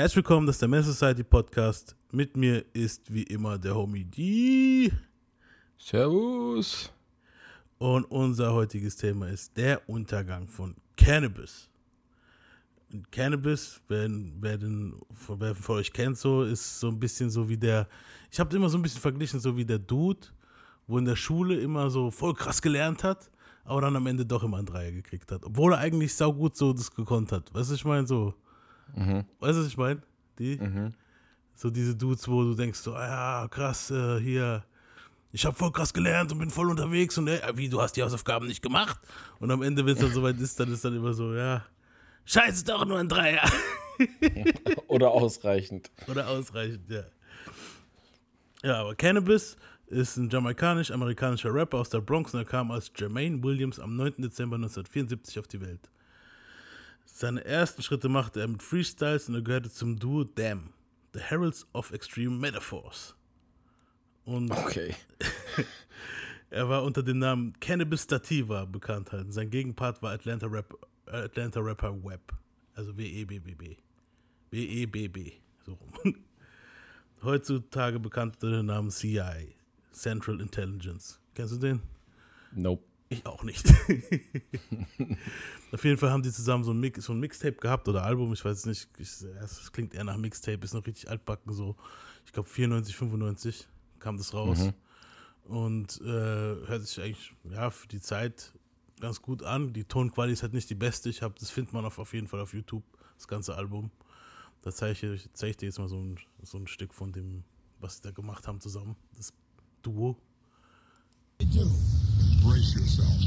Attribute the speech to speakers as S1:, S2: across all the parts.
S1: Herzlich willkommen, das ist der Mess Society Podcast. Mit mir ist wie immer der Homie D.
S2: Servus.
S1: Und unser heutiges Thema ist der Untergang von Cannabis. Und Cannabis, wer, wer, den, wer von euch kennt, so ist so ein bisschen so wie der. Ich habe immer so ein bisschen verglichen, so wie der Dude, wo in der Schule immer so voll krass gelernt hat, aber dann am Ende doch immer ein Dreier gekriegt hat. Obwohl er eigentlich saugut so das gekonnt hat. Weißt du, ich meine, so.
S2: Mhm.
S1: Weißt du, was ich meine? Die?
S2: Mhm.
S1: So diese Dudes, wo du denkst, so, ah, ja, krass, äh, hier, ich habe voll krass gelernt und bin voll unterwegs und ey, wie, du hast die Hausaufgaben nicht gemacht? Und am Ende, wenn es dann soweit ist, dann ist dann immer so, ja, scheiße, doch nur ein Dreier.
S2: Oder ausreichend.
S1: Oder ausreichend, ja. Ja, aber Cannabis ist ein jamaikanisch-amerikanischer Rapper aus der Bronx und er kam als Jermaine Williams am 9. Dezember 1974 auf die Welt. Seine ersten Schritte machte er mit Freestyles und er gehörte zum Duo Damn, The Heralds of Extreme Metaphors. Und
S2: Okay.
S1: er war unter dem Namen Cannabis Stativa bekannt. Halt. Sein Gegenpart war Atlanta, Rap, äh, Atlanta Rapper Web. Also W-E-B-B-B. W-E-B-B. So rum. Heutzutage bekannt unter dem Namen CI. Central Intelligence. Kennst du den?
S2: Nope.
S1: Ich auch nicht. Auf jeden Fall haben die zusammen so ein, Mix, so ein Mixtape gehabt oder Album, ich weiß nicht. Ich, es klingt eher nach Mixtape, ist noch richtig altbacken so. Ich glaube 94, 95 kam das raus.
S2: Mhm.
S1: Und äh, hört sich eigentlich ja, für die Zeit ganz gut an. Die Tonqualität ist halt nicht die beste. Ich habe, das findet man auf, auf jeden Fall auf YouTube, das ganze Album. Da zeige ich, zeige ich dir jetzt mal so ein, so ein Stück von dem, was sie da gemacht haben zusammen. Das Duo.
S3: do. Brace yourself.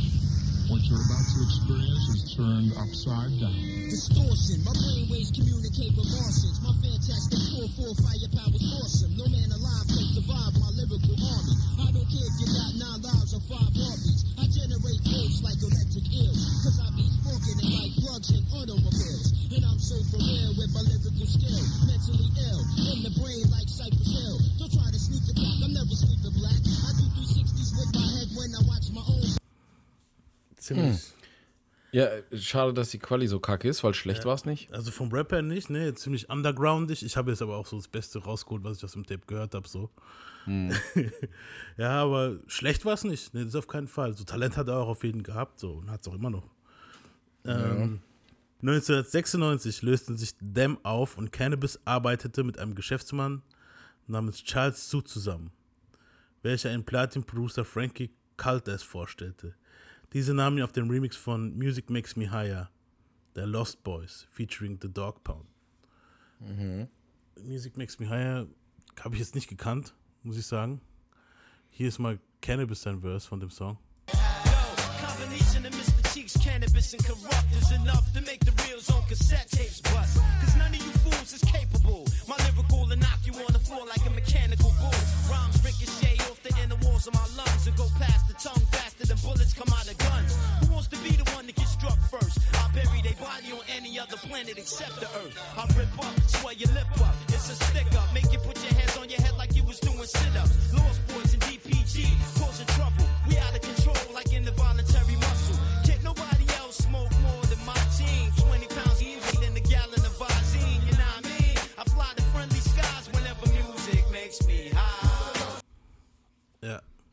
S3: What you're about to experience is turned upside down.
S4: Distortion, my brainwaves communicate with Martians. My fantastic core full firepower's awesome. No man alive can survive my lyrical army. I don't care if you got nine lives or five heartbeats. I generate waves like electric eels. Cause I be smoking it like plugs in automobiles. And I'm so familiar with my lyrical skill. Mentally ill, in the brain like Cypress Hill. Don't try to sneak attack, I'm never sleeping black. I do 360s with my head when I watch my own.
S1: Ziemlich.
S2: Ja, schade, dass die Quali so kacke ist, weil schlecht war es nicht.
S1: Also vom Rapper nicht, ne? Ziemlich undergroundig. Ich habe jetzt aber auch so das Beste rausgeholt, was ich aus dem Tape gehört habe, so. ja, aber schlecht war es nicht, ne? Das auf keinen Fall. So Talent hat er auch auf jeden gehabt, so und hat es auch immer noch. Ähm, 1996 lösten sich Dem auf und Cannabis arbeitete mit einem Geschäftsmann namens Charles Su zusammen, welcher einen Platin-Producer Frankie Caldes vorstellte. Diese nahmen ihn auf den Remix von Music Makes Me Higher, der Lost Boys, featuring The Dog Pound. Music Makes Me Higher habe ich jetzt nicht gekannt, muss ich sagen. Hier ist mal Cannabis sein Verse von dem Song.
S5: Combination of Mr. Cheeks, cannabis, and corrupt is enough to make the reels on cassette tapes bust. Cause none of you fools is capable. Floor like a mechanical bull. Rhymes ricochet off the inner walls of my lungs and go past the tongue faster than bullets come out of guns. Who wants to be the one to get struck first? I'll bury their body on any other planet except the earth. I'll rip up, swell your lip up. It's a stick up. Make you put your hands on your head like you was doing sit ups. Lost boys and DPG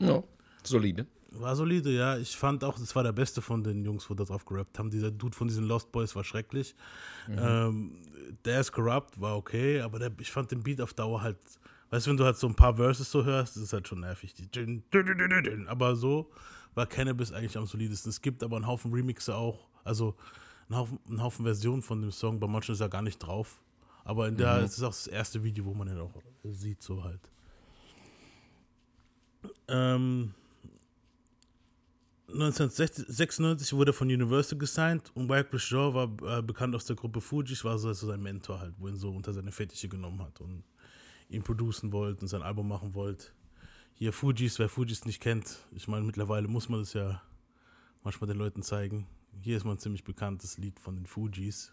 S1: Ja,
S2: solide.
S1: war solide, ja. Ich fand auch, das war der beste von den Jungs, wo da drauf gerappt haben. Dieser Dude von diesen Lost Boys war schrecklich. Ähm, der ist corrupt, war okay, aber der, ich fand den Beat auf Dauer halt, weißt du, wenn du halt so ein paar Verses so hörst, das ist halt schon nervig. Aber so war Cannabis eigentlich am solidesten. Es gibt aber einen Haufen Remixe auch, also einen Haufen, einen Haufen Versionen von dem Song. Bei manchen ist er gar nicht drauf. Aber in der, es ist auch das erste Video, wo man ihn auch sieht, so halt. Ähm, 1996 wurde er von Universal gesigned und Wycliffe Jean war äh, bekannt aus der Gruppe Fugees, war so also sein Mentor halt, wo ihn so unter seine Fettiche genommen hat und ihn producen wollte und sein Album machen wollte. Hier Fugees, wer Fugees nicht kennt, ich meine, mittlerweile muss man das ja manchmal den Leuten zeigen. Hier ist mal ein ziemlich bekanntes Lied von den Fugees.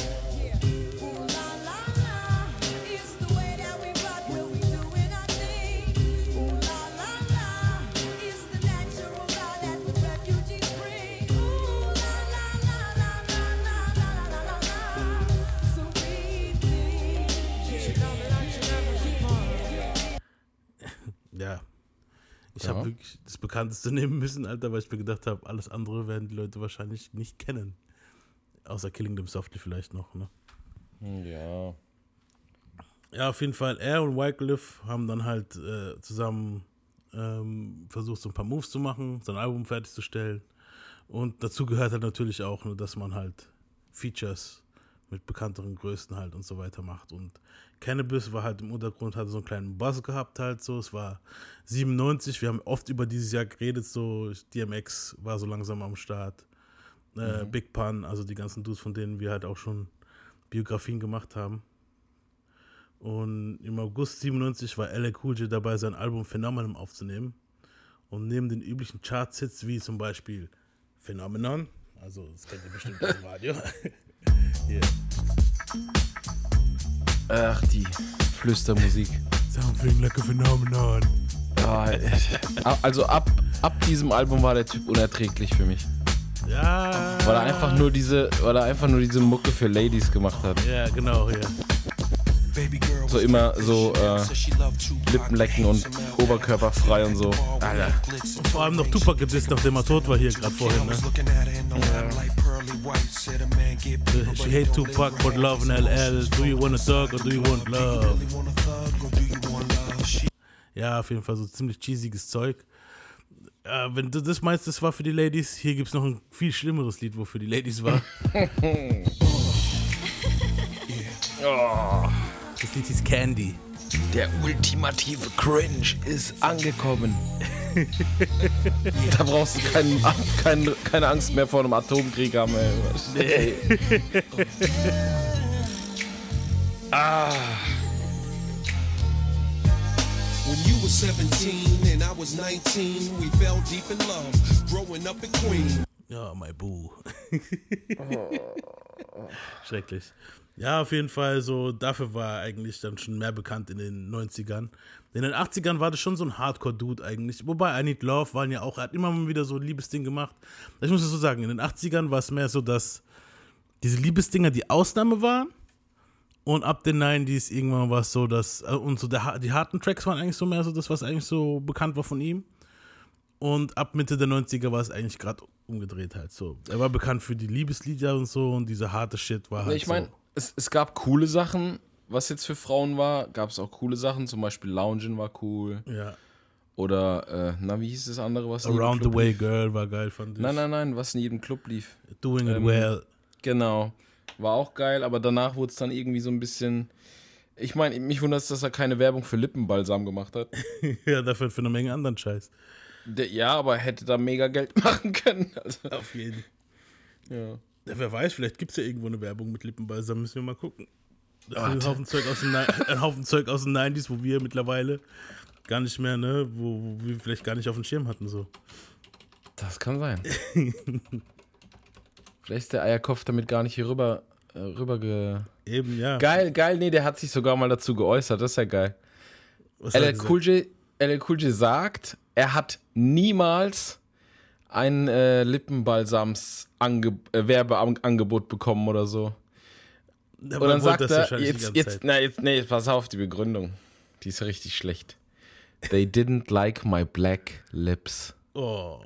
S1: Ich
S2: Ja.
S1: habe wirklich das bekannteste nehmen müssen, Alter, weil ich mir gedacht habe, alles andere werden die Leute wahrscheinlich nicht kennen. Außer Killing Them Softly vielleicht noch, ne?
S2: Ja.
S1: Ja, auf jeden Fall. Er und Wycliffe haben dann halt äh, zusammen ähm, versucht, so ein paar Moves zu machen, sein Album fertigzustellen. Und dazu gehört halt natürlich auch, ne, dass man halt Features mit bekannteren Größen halt und so weiter macht. Und Cannabis war halt im Untergrund, hatte so einen kleinen Buzz gehabt halt so. Es war 97, wir haben oft über dieses Jahr geredet, so DMX war so langsam am Start. Äh, Big Pun, also die ganzen Dudes, von denen wir halt auch schon Biografien gemacht haben. Und im August 97 war LA Cool J dabei, sein Album Phenomenon aufzunehmen. Und neben den üblichen Charts-Hits wie zum Beispiel Phenomenon, also das kennt ihr bestimmt aus dem Radio. Hier.
S2: Ach, die Flüstermusik.
S1: Something like a Phenomenon.
S2: Ja, äh, also ab, ab diesem Album war der Typ unerträglich für mich.
S1: Ja.
S2: Weil er einfach nur diese, weil er einfach nur diese Mucke für Ladies gemacht hat.
S1: Ja, genau, ja.
S2: So immer so äh, Lippen lecken und Oberkörper frei und so. Alter.
S1: Und vor allem noch Tupac gedisst, nachdem er tot war hier gerade vorhin, ne? She hate Tupac but love in LL. Do you want a dog or do you want love? Ja, auf jeden Fall so ziemlich cheesiges Zeug. Äh, wenn du das meinst, das war für die Ladies, hier gibt es noch ein viel schlimmeres Lied, wo für die Ladies war. Das Lied hieß Candy.
S2: Der ultimative Cringe ist angekommen. da brauchst du keinen, kein, keine Angst mehr vor einem Atomkrieg haben. Ey.
S6: When you were 17 and I was 19, we fell deep in love, growing up in Queens.
S1: Ja, my boo. Schrecklich. Ja, auf jeden Fall so, dafür war er eigentlich dann schon mehr bekannt in den 90ern. In den 80ern war das schon so ein Hardcore-Dude eigentlich. Wobei I Need Love waren ja auch, er hat immer mal wieder so ein Liebesding gemacht. Ich muss es so sagen, in den 80ern war es mehr so, dass diese Liebesdinger die Ausnahme waren. Und ab den 90s irgendwann war es so, dass, äh, und so der, die harten Tracks waren eigentlich so mehr so das, was eigentlich so bekannt war von ihm. Und ab Mitte der 90er war es eigentlich gerade umgedreht halt so. Er war bekannt für die Liebeslieder und so und diese harte Shit war halt
S2: ich meine,
S1: so.
S2: es, es gab coole Sachen, was jetzt für Frauen war. Gab es auch coole Sachen, zum Beispiel Loungen war cool.
S1: Ja.
S2: Oder, äh, na, wie hieß das andere, was in jedem
S1: Around the Way
S2: lief?
S1: Girl war geil, fand ich.
S2: Nein, nein, nein, was in jedem Club lief.
S1: Doing it
S2: Ähm,
S1: well.
S2: Genau. War auch geil, aber danach wurde es dann irgendwie so ein bisschen. Ich meine, mich wundert es, dass er keine Werbung für Lippenbalsam gemacht hat.
S1: ja, dafür für eine Menge anderen Scheiß.
S2: Der, ja, aber er hätte da mega Geld machen können. Also,
S1: Auf jeden.
S2: ja.
S1: Ja, wer weiß, vielleicht gibt es ja irgendwo eine Werbung mit Lippenbalsam, müssen wir mal gucken. Ein. Haufen, Zeug aus den, Ni- ein Haufen Zeug aus den 90s, wo wir mittlerweile gar nicht mehr, ne, wo, wo wir vielleicht gar nicht auf dem Schirm hatten, so.
S2: Das kann sein. Vielleicht ist der Eierkopf damit gar nicht hier rüber, äh, rüber ge.
S1: Eben, ja.
S2: Geil, geil, nee, der hat sich sogar mal dazu geäußert, das ist ja geil. LL? Cool, J, LL cool J sagt, er hat niemals ein äh, Lippenbalsams Ange äh, Werbeangebot bekommen oder so.
S1: Ja,
S2: Und dann sagt
S1: das
S2: er, jetzt, jetzt, na, jetzt, nee, pass auf, die Begründung. Die ist richtig schlecht. They didn't like my black lips.
S1: Oh.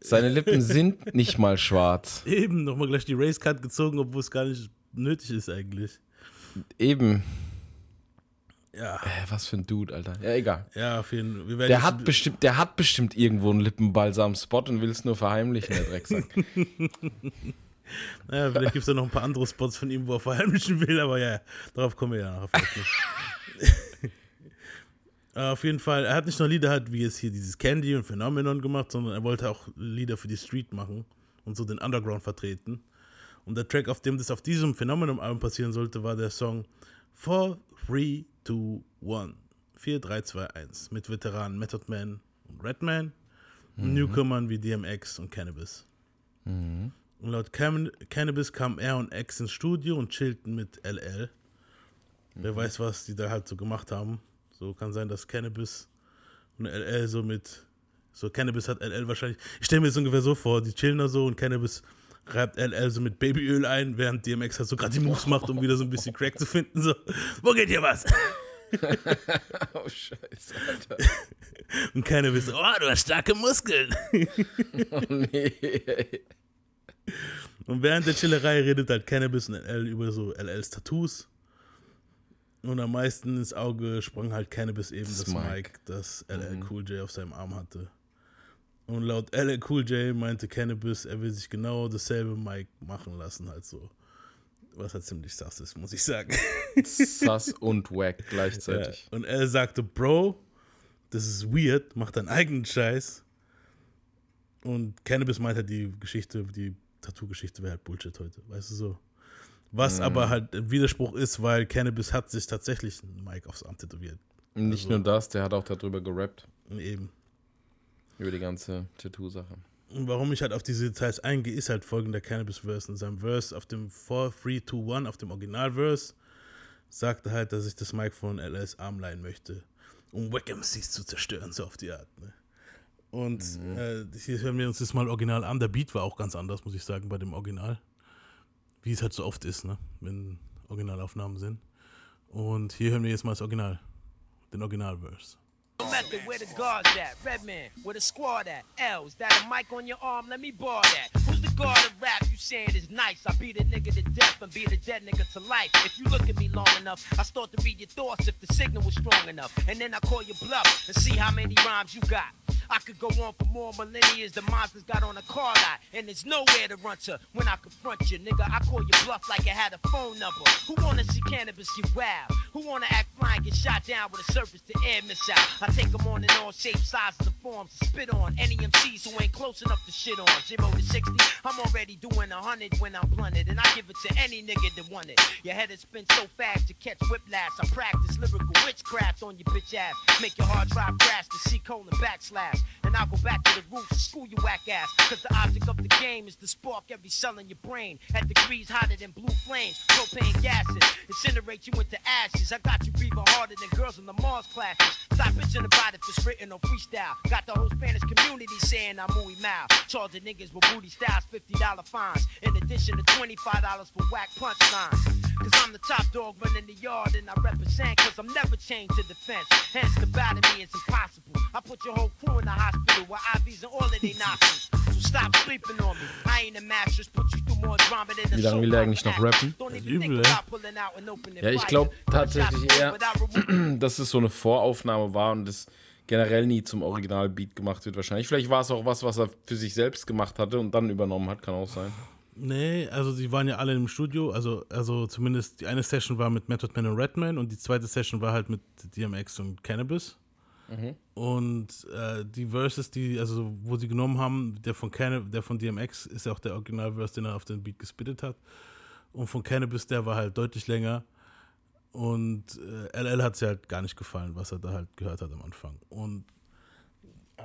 S2: Seine Lippen sind nicht mal schwarz.
S1: Eben, nochmal gleich die Racecard gezogen, obwohl es gar nicht nötig ist eigentlich.
S2: Eben.
S1: Ja,
S2: Äh, was für ein Dude, Alter. Ja, egal.
S1: ja, auf jeden Fall.
S2: Der
S1: jetzt-
S2: hat bestimmt, der hat bestimmt irgendwo einen Lippenbalsam-Spot und will es nur verheimlichen, der Drecksack.
S1: Ja, vielleicht gibt es ja noch ein paar andere Spots von ihm, wo er verheimlichen will, aber ja, darauf kommen wir ja nachher vielleicht noch. Äh, Auf jeden Fall, er hat nicht nur Lieder halt wie jetzt hier dieses Candy und Phenomenon gemacht, sondern er wollte auch Lieder für die Street machen und so den Underground vertreten. Und der Track, auf dem das auf diesem Phenomenon-Album passieren sollte, war der Song 4, 3, 2, 1. 4, 3, 2, 1 mit Veteranen Method Man und Redman und Newcomern wie DMX und Cannabis. Und laut Cam Cannabis kamen er und X ins Studio und chillten mit LL. Wer weiß, was die da halt so gemacht haben. So kann sein, dass Cannabis und LL so mit. So Cannabis hat LL wahrscheinlich. Ich stelle mir das ungefähr so vor, die chillen da so und Cannabis reibt LL so mit Babyöl ein, während DMX halt so gerade die Moves macht, um wieder so ein bisschen Crack zu finden. So, wo geht hier was?
S2: Oh, scheiße, Alter.
S1: Und Cannabis, so, oh, du hast starke Muskeln.
S2: Oh, nee.
S1: Und während der Chillerei redet halt Cannabis und LL über so LLs Tattoos. Und am meisten ins Auge sprang halt Cannabis eben das,
S2: Das
S1: Mike,
S2: Mike.
S1: das LL Cool J auf seinem Arm hatte. Und laut LL Cool J meinte Cannabis, er will sich genau dasselbe Mike machen lassen, halt so. Was halt ziemlich sass ist, muss ich sagen.
S2: Sass und wack
S1: Ja.
S2: gleichzeitig.
S1: Und er sagte, Bro, das ist weird, mach deinen eigenen Scheiß. Und Cannabis meint halt die Geschichte, die Tattoo-Geschichte wäre halt Bullshit heute, weißt du so. Was aber halt ein Widerspruch ist, weil Cannabis hat sich tatsächlich einen Mike aufs Arm tätowiert.
S2: Nicht
S1: Also-
S2: nur das, der hat auch darüber gerappt.
S1: Eben.
S2: Über die ganze Tattoo-Sache.
S1: Und warum ich halt auf diese Details eingehe, ist halt folgender Cannabis-Verse. In seinem Verse auf dem 4, 3, 2, 1, auf dem Original-Verse, sagte halt, dass ich das Mic von LS Arm leihen möchte, um Wack MCs zu zerstören, so auf die Art. Ne? Und äh, hier hören wir uns das mal original an. Der Beat war auch ganz anders, muss ich sagen, bei dem Original. Wie es halt so oft ist, ne? wenn Originalaufnahmen sind. Und hier hören wir jetzt mal das Original, den Original-Verse.
S4: Method, where the guards at? Redman, where the squad at? L's, that a mic on your arm? Let me borrow that. Who's the guard of rap you saying is nice? I beat a nigga to death and beat a dead nigga to life. If you look at me long enough, I start to read your thoughts if the signal was strong enough. And then I call you bluff and see how many rhymes you got. I could go on for more millennia the monsters got on a car lot. And there's nowhere to run to when I confront you, nigga. I call you bluff like I had a phone number. Who wanna see cannabis get wild? Who wanna act fine, get shot down with a surface to air missile? I take them on in all shapes, sizes, and forms spit on. Any MCs who ain't close enough to shit on. Zero to 60, I'm already doing a hundred when I'm blunted. And I give it to any nigga that want it. Your head is spin so fast to catch whiplash. I practice lyrical witchcraft on your bitch ass. Make your hard drive crash to see colon backslash. And I'll go back to the and school you whack ass. Cause the object of the game is to spark every cell in your brain. At degrees hotter than blue flames. Propane gases incinerate you into ashes. I got you breathing harder than girls in the Mars classes. Stop bitching about it if it's written on freestyle. Got the whole Spanish community saying I'm mooey mal. Charging niggas with booty styles, $50 fines. In addition to $25 for whack punchlines. Cause I'm the top dog running the yard and I represent cause I'm never chained to defense. Hence the battle me is impossible. I put your whole crew in the hospital with IVs and all of they nostrils. So stop sleeping on me. I ain't a mattress, put you through more drama than
S2: Wie lange will er eigentlich noch rappen?
S1: Übel, ey.
S4: opening
S2: Ja, ich glaube tatsächlich eher, dass es so eine Voraufnahme war und das generell nie zum Originalbeat gemacht wird wahrscheinlich. Vielleicht war es auch was, was er für sich selbst gemacht hatte und dann übernommen hat, kann auch sein.
S1: Nee, also die waren ja alle im Studio, also, also zumindest die eine Session war mit Method Man und Redman und die zweite Session war halt mit DMX und Cannabis. Und äh, die Verses, die, also wo sie genommen haben, der von Canna der von DMX ist ja auch der Originalverse, den er auf den Beat gespittet hat. Und von Cannabis, der war halt deutlich länger. Und äh, LL hat es halt gar nicht gefallen, was er da halt gehört hat am Anfang. Und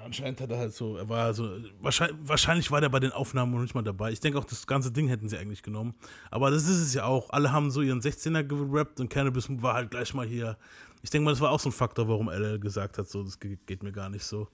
S1: anscheinend hat er halt so, er war so, wahrscheinlich, wahrscheinlich war der bei den Aufnahmen noch nicht mal dabei. Ich denke auch, das ganze Ding hätten sie eigentlich genommen. Aber das ist es ja auch. Alle haben so ihren 16er gerappt und Cannabis war halt gleich mal hier. Ich denke mal, das war auch so ein Faktor, warum LL gesagt hat, so, das ge- geht mir gar nicht so.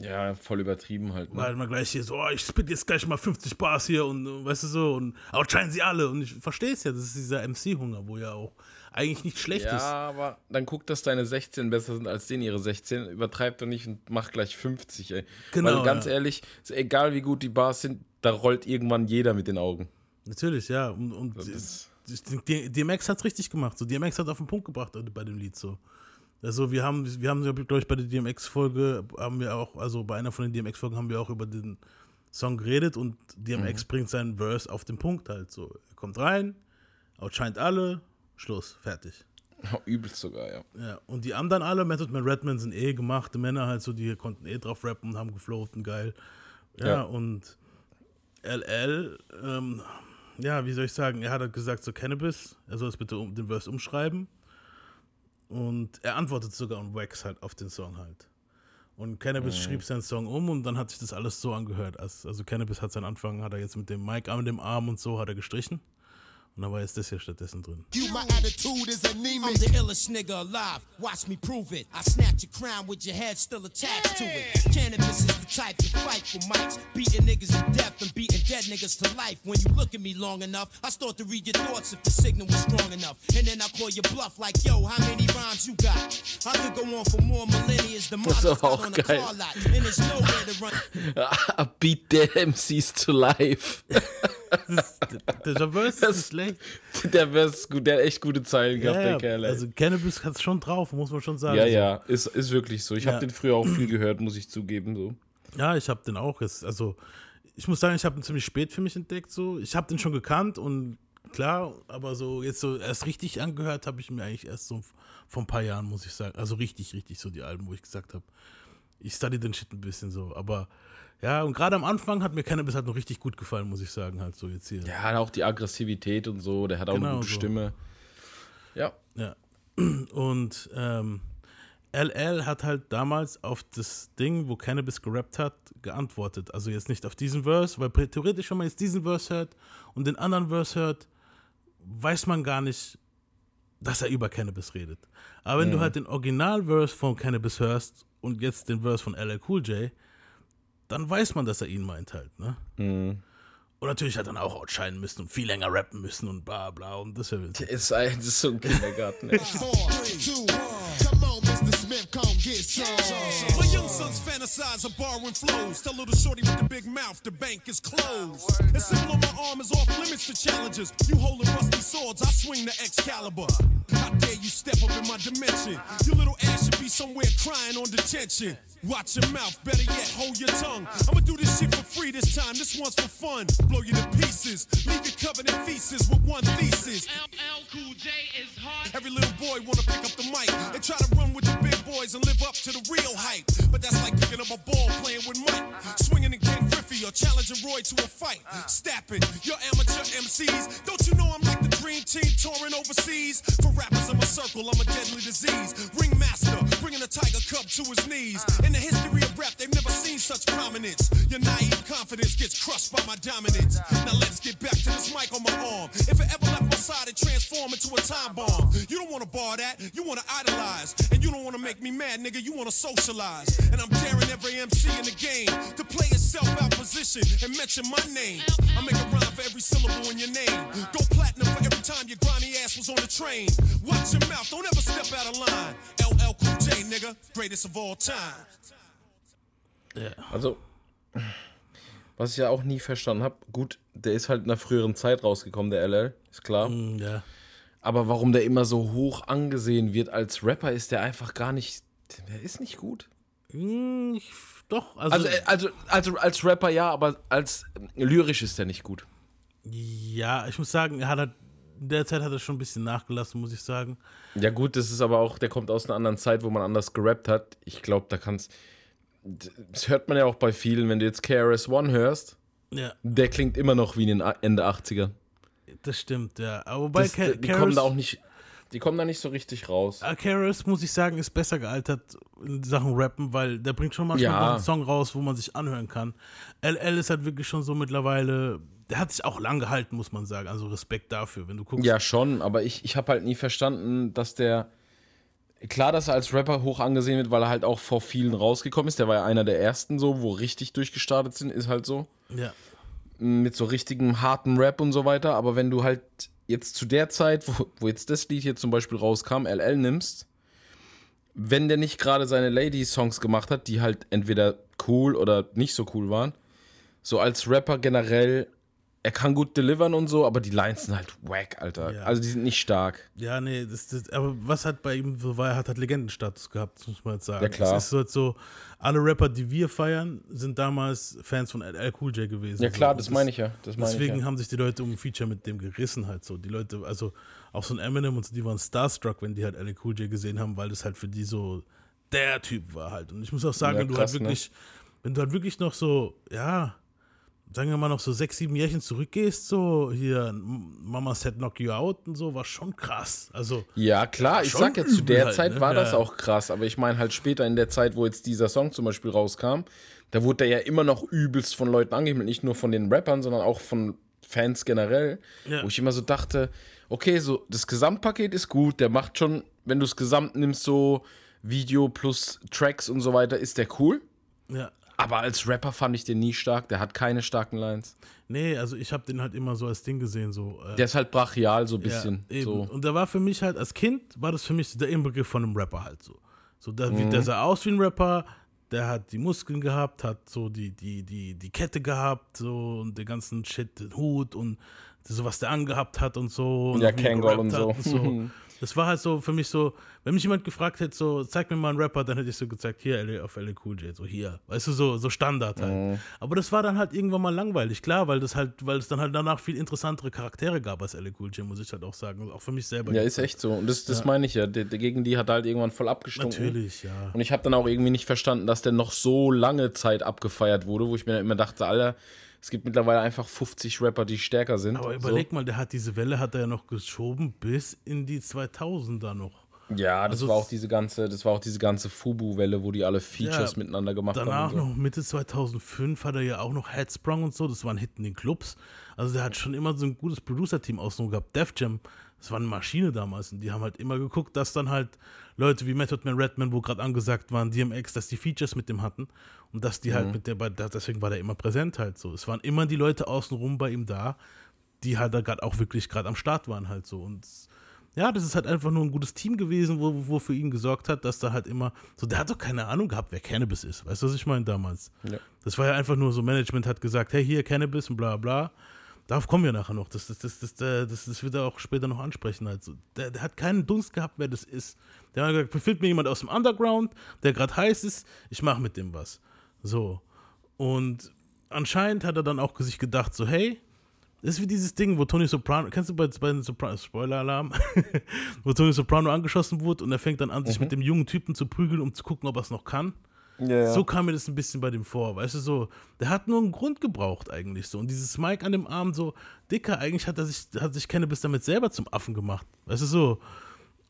S2: Ja, voll übertrieben halt. Ne?
S1: Weil man gleich hier so, oh, ich spit jetzt gleich mal 50 Bars hier und weißt du so, und outshine sie alle. Und ich verstehe es ja, das ist dieser MC-Hunger, wo ja auch eigentlich nicht schlecht
S2: Ja,
S1: ist.
S2: aber dann guck, dass deine 16 besser sind als den ihre 16. Übertreib doch nicht und mach gleich 50, ey.
S1: Genau,
S2: Weil ganz
S1: ja.
S2: ehrlich, egal wie gut die Bars sind, da rollt irgendwann jeder mit den Augen.
S1: Natürlich, ja. Und, und DMX hat es richtig gemacht. So, DMX hat auf den Punkt gebracht bei dem Lied so. Also wir haben, wir haben, glaube ich, bei der DMX-Folge haben wir auch, also bei einer von den DMX-Folgen haben wir auch über den Song geredet und DMX bringt seinen Verse auf den Punkt halt so. Er kommt rein, outscheint alle, Schluss, fertig.
S2: Übelst sogar, ja.
S1: Ja, und die anderen alle, Method Man Redman, sind eh gemachte Männer halt so, die konnten eh drauf rappen und haben geflowt und geil. Ja,
S2: Ja.
S1: und LL, ähm, ja, wie soll ich sagen, er hat halt gesagt, so Cannabis, er soll es bitte um, den Verse umschreiben. Und er antwortet sogar on Wax halt auf den Song halt. Und Cannabis schrieb seinen Song um und dann hat sich das alles so angehört. Als, also Cannabis hat seinen Anfang, hat er jetzt mit dem Mic an dem Arm und so hat er gestrichen. Und da war jetzt das hier stattdessen drin.
S6: You, my attitude is anemic.
S4: I'm the illest nigga alive. Watch me prove it. I snatch your crown with your head still attached to it. Cannabis is the type to fight for mics. Beating niggas to death and beating dead niggas to life. When you look at me long enough, I start to read your thoughts if the signal was strong enough. And then I call your bluff like, yo, how many rhymes you got? I could go on for more millennia. The
S2: Das ist
S4: market's
S2: aber
S4: out
S2: auch
S4: on the
S2: geil.
S4: car lot. And there's nowhere to run.
S2: Beat the MCs to life.
S1: Der Verse ist nicht schlecht.
S2: der, wär's gut, der hat echt gute Zeilen gehabt,
S1: Ja,
S2: der
S1: ja,
S2: Kerl. ey.
S1: also Cannabis hat es schon drauf, muss man schon sagen.
S2: ja,
S1: So.
S2: ja, ist, ist wirklich so. Ich
S1: Ja.
S2: habe den früher auch viel gehört, muss ich zugeben. So.
S1: Ja, ich habe den auch. Also, ich muss sagen, ich habe ihn ziemlich spät für mich entdeckt. So. Ich habe den schon gekannt und klar, aber so jetzt so erst richtig angehört habe ich mir eigentlich erst so vor ein paar Jahren, muss ich sagen. Also richtig, richtig so die Alben, wo ich gesagt habe, ich study den Shit ein bisschen so. Aber ja, und gerade am Anfang hat mir Cannabis halt noch richtig gut gefallen, muss ich sagen, halt so jetzt hier.
S2: Ja, auch die Aggressivität und so. Der hat auch
S1: Genau
S2: eine gute
S1: so.
S2: Stimme. Ja.
S1: Ja. Und ähm, LL hat halt damals auf das Ding, wo Cannabis gerappt hat, geantwortet. Also jetzt nicht auf diesen Verse, weil theoretisch, wenn man jetzt diesen Verse hört und den anderen Verse hört, weiß man gar nicht, dass er über Cannabis redet. Aber wenn du halt den Originalverse von Cannabis hörst und jetzt den Verse von LL Cool J, dann weiß man, dass er ihn meint halt, ne? Und natürlich hat er dann auch outscheiden müssen und viel länger rappen müssen und bla bla und das ist ja witzig.
S2: Ist, ein- das ist so ein Kindergarten. ey.
S6: Four, three, two, one. Come on, Mr. Smith, come get some.
S7: My young sons fantasize of borrowing flows. Tell little shorty with the big mouth, the bank is closed. The symbol on my arm is off limits to challenges. You holding rusty swords, I swing the Excalibur. How dare you step up in my dimension? Your little ass should be somewhere crying on detention. Watch your mouth, better yet, hold your tongue. I'ma do this shit for free this time, this one's for fun. Blow you to pieces, leave you covered in feces with one thesis.
S8: LL Cool J is hard.
S7: Every little boy wanna pick up the mic and try to run with the big boys and live up to the real hype. But that's like picking up a ball playing with Mike, swinging in Ken Griffey or challenging Roy to a fight. Stapping, your amateur MCs. Don't you know I'm like the team touring overseas? For rappers in my circle, I'm a deadly disease. Ringmaster, bringing a tiger cub to his knees. In the history of rap, they've never seen such prominence. Your naive confidence gets crushed by my dominance. Now let's get back to this mic on my arm. If it ever left my side, it transformed into a time bomb. You don't wanna bar that, you wanna idolize. And you don't wanna make me mad, nigga, you wanna socialize. And I'm daring every MC in the game to play itself out position and mention my name. I make a rhyme for every syllable in your name. Go platinum for every time your grimy ass was on the train. Watch your mouth, don't ever step out of line. LL Cool J, nigga, greatest of all time.
S2: Also, was ich ja auch nie verstanden habe, gut, der ist halt in einer früheren Zeit rausgekommen, der LL, ist klar.
S1: Hm, Ja.
S2: Aber warum der immer so hoch angesehen wird als Rapper, ist der einfach gar nicht. Der ist nicht gut.
S1: Hm, Ich, doch, also,
S2: Also, äh, also, also als Rapper ja, aber als äh, lyrisch ist der nicht gut.
S1: ja, ich muss sagen, er hat halt, in der Zeit hat er schon ein bisschen nachgelassen, muss ich sagen.
S2: Ja, gut, das ist aber auch, der kommt aus einer anderen Zeit, wo man anders gerappt hat. Ich glaube, da kannst. Das hört man ja auch bei vielen, wenn du jetzt KRS-One hörst,
S1: Ja,
S2: der klingt immer noch wie in den Ende 80er.
S1: das stimmt, ja. Aber wobei
S2: Das, die kommen da auch nicht. Die kommen da nicht so richtig raus.
S1: Ah, Karis, muss ich sagen, ist besser gealtert in Sachen Rappen, weil der bringt schon manchmal
S2: Ja.
S1: einen Song raus, wo man sich anhören kann. LL ist halt wirklich schon so mittlerweile, der hat sich auch lang gehalten, muss man sagen. Also Respekt dafür, wenn du guckst.
S2: Ja, schon, aber ich, ich habe halt nie verstanden, dass der. Klar, dass er als Rapper hoch angesehen wird, weil er halt auch vor vielen rausgekommen ist. Der war ja einer der ersten, so, wo richtig durchgestartet sind, ist halt so.
S1: Ja.
S2: Mit so richtigem harten Rap und so weiter. Aber wenn du halt jetzt zu der Zeit, wo, wo jetzt das Lied hier zum Beispiel rauskam, LL nimmst, wenn der nicht gerade seine Lady-Songs gemacht hat, die halt entweder cool oder nicht so cool waren, so als Rapper generell, er kann gut delivern und so, aber die Lines sind halt wack, Alter.
S1: Ja.
S2: Also die sind nicht stark.
S1: Ja, nee, das, das, aber was hat bei ihm so war, er hat halt Legendenstatus gehabt, muss man jetzt sagen.
S2: Ja, klar.
S1: Es ist halt so, alle Rapper, die wir feiern, sind damals Fans von LL Cool J gewesen.
S2: Ja klar,
S1: so.
S2: das
S1: Und
S2: meine ich ja. Das meine ich
S1: Deswegen
S2: ja.
S1: haben sich die Leute um ein Feature mit dem gerissen halt so. Die Leute, also auch so ein Eminem und so, die waren starstruck, wenn die halt LL Cool J gesehen haben, weil das halt für die so der Typ war halt. Und ich muss auch sagen,
S2: Ja,
S1: wenn du
S2: krass,
S1: halt
S2: ne?
S1: wirklich, wenn du halt wirklich noch so, ja, sagen wir mal noch so sechs, sieben Jährchen zurückgehst, so hier Mama said knock you out und so, war schon krass. Also
S2: Ja, klar, ich sag ja, zu der
S1: halt,
S2: Zeit
S1: ne?
S2: war das
S1: Ja.
S2: auch krass, aber ich meine halt später in der Zeit, wo jetzt dieser Song zum Beispiel rauskam, da wurde der ja immer noch übelst von Leuten angehimmelt, nicht nur von den Rappern, sondern auch von Fans generell,
S1: Ja.
S2: wo ich immer so dachte, okay, so das Gesamtpaket ist gut, der macht schon, wenn du es gesamt nimmst, so Video plus Tracks und so weiter, ist der cool.
S1: Ja.
S2: Aber als Rapper fand ich den nie stark, der hat keine starken Lines.
S1: Nee, also ich habe den halt immer so als Ding gesehen, so. Äh,
S2: Der ist halt brachial so ein bisschen.
S1: Ja,
S2: so.
S1: Und da war für mich halt, als Kind, war das für mich der Inbegriff von einem Rapper halt so. So, der,
S2: Mhm.
S1: der sah aus wie ein Rapper, der hat die Muskeln gehabt, hat so die, die, die, die Kette gehabt, so und den ganzen Shit, den Hut und so, was der angehabt hat und so. Und
S2: Ja, Kangol und
S1: hat
S2: so.
S1: Das war halt so für mich so, wenn mich jemand gefragt hätte, so, zeig mir mal einen Rapper, dann hätte ich so gezeigt, hier, LA, auf LA Cool J, so hier. Weißt du, so, so Standard halt.
S2: Mhm.
S1: Aber das war dann halt irgendwann mal langweilig, klar, weil das halt, weil es dann halt danach viel interessantere Charaktere gab als LA Cool J, muss ich halt auch sagen. Auch für mich selber.
S2: Ja, ist echt so. Und das, das meine ich ja. Der, der gegen die hat halt irgendwann voll abgestunken.
S1: Natürlich, ja.
S2: Und ich habe dann auch irgendwie nicht verstanden, dass der noch so lange Zeit abgefeiert wurde, wo ich mir dann immer dachte, Alter, es gibt mittlerweile einfach 50 Rapper, die stärker sind.
S1: Aber überleg mal, der hat diese Welle hat er ja noch geschoben bis in die 2000er noch.
S2: so. Ja, das
S1: also
S2: war auch diese ganze, das war auch diese ganze Fubu-Welle, wo die alle Features
S1: Ja,
S2: miteinander gemacht
S1: Danach
S2: haben. und so.
S1: noch Mitte 2005 hat er ja auch noch Headsprung und so, das waren Hit in den Clubs. Also der hat schon immer so ein gutes Producer-Team außenrum gehabt. Def Jam, das war eine Maschine damals und die haben halt immer geguckt, dass dann halt Leute wie Method Man, Redman, wo gerade angesagt waren, DMX, dass die Features mit dem hatten und dass die
S2: Mhm.
S1: halt mit der, deswegen war der immer präsent halt so. Es waren immer die Leute außenrum bei ihm da, die halt da gerade auch wirklich gerade am Start waren halt so und ja, das ist halt einfach nur ein gutes Team gewesen, wo, wo für ihn gesorgt hat, dass da halt immer, so der hat doch keine Ahnung gehabt, wer Cannabis ist. Weißt du, was ich meine damals?
S2: Ja.
S1: Das war ja einfach nur so, Management hat gesagt, hey, hier Cannabis und bla bla. Darauf kommen wir nachher noch. Das, das, das, das, das, das, das wird er auch später noch ansprechen. Also, der, der hat keinen Dunst gehabt, wer das ist. Der hat gesagt, befiehlt mir jemand aus dem Underground, der gerade heiß ist, ich mache mit dem was. So. Und anscheinend hat er dann auch sich gedacht, so, hey, das ist wie dieses Ding, wo Tony Soprano, kennst du bei, bei den Soprano, Spoiler-Alarm, wo Tony Soprano angeschossen wurde und er fängt dann an, sich mit dem jungen Typen zu prügeln, um zu gucken, ob er es noch kann. So kam mir das ein bisschen bei dem vor, weißt du, so, der hat nur einen Grund gebraucht eigentlich so. Und dieses Mike an dem Arm so, Dicker, eigentlich hat er sich, hat sich Cannabis damit selber zum Affen gemacht, weißt du, so.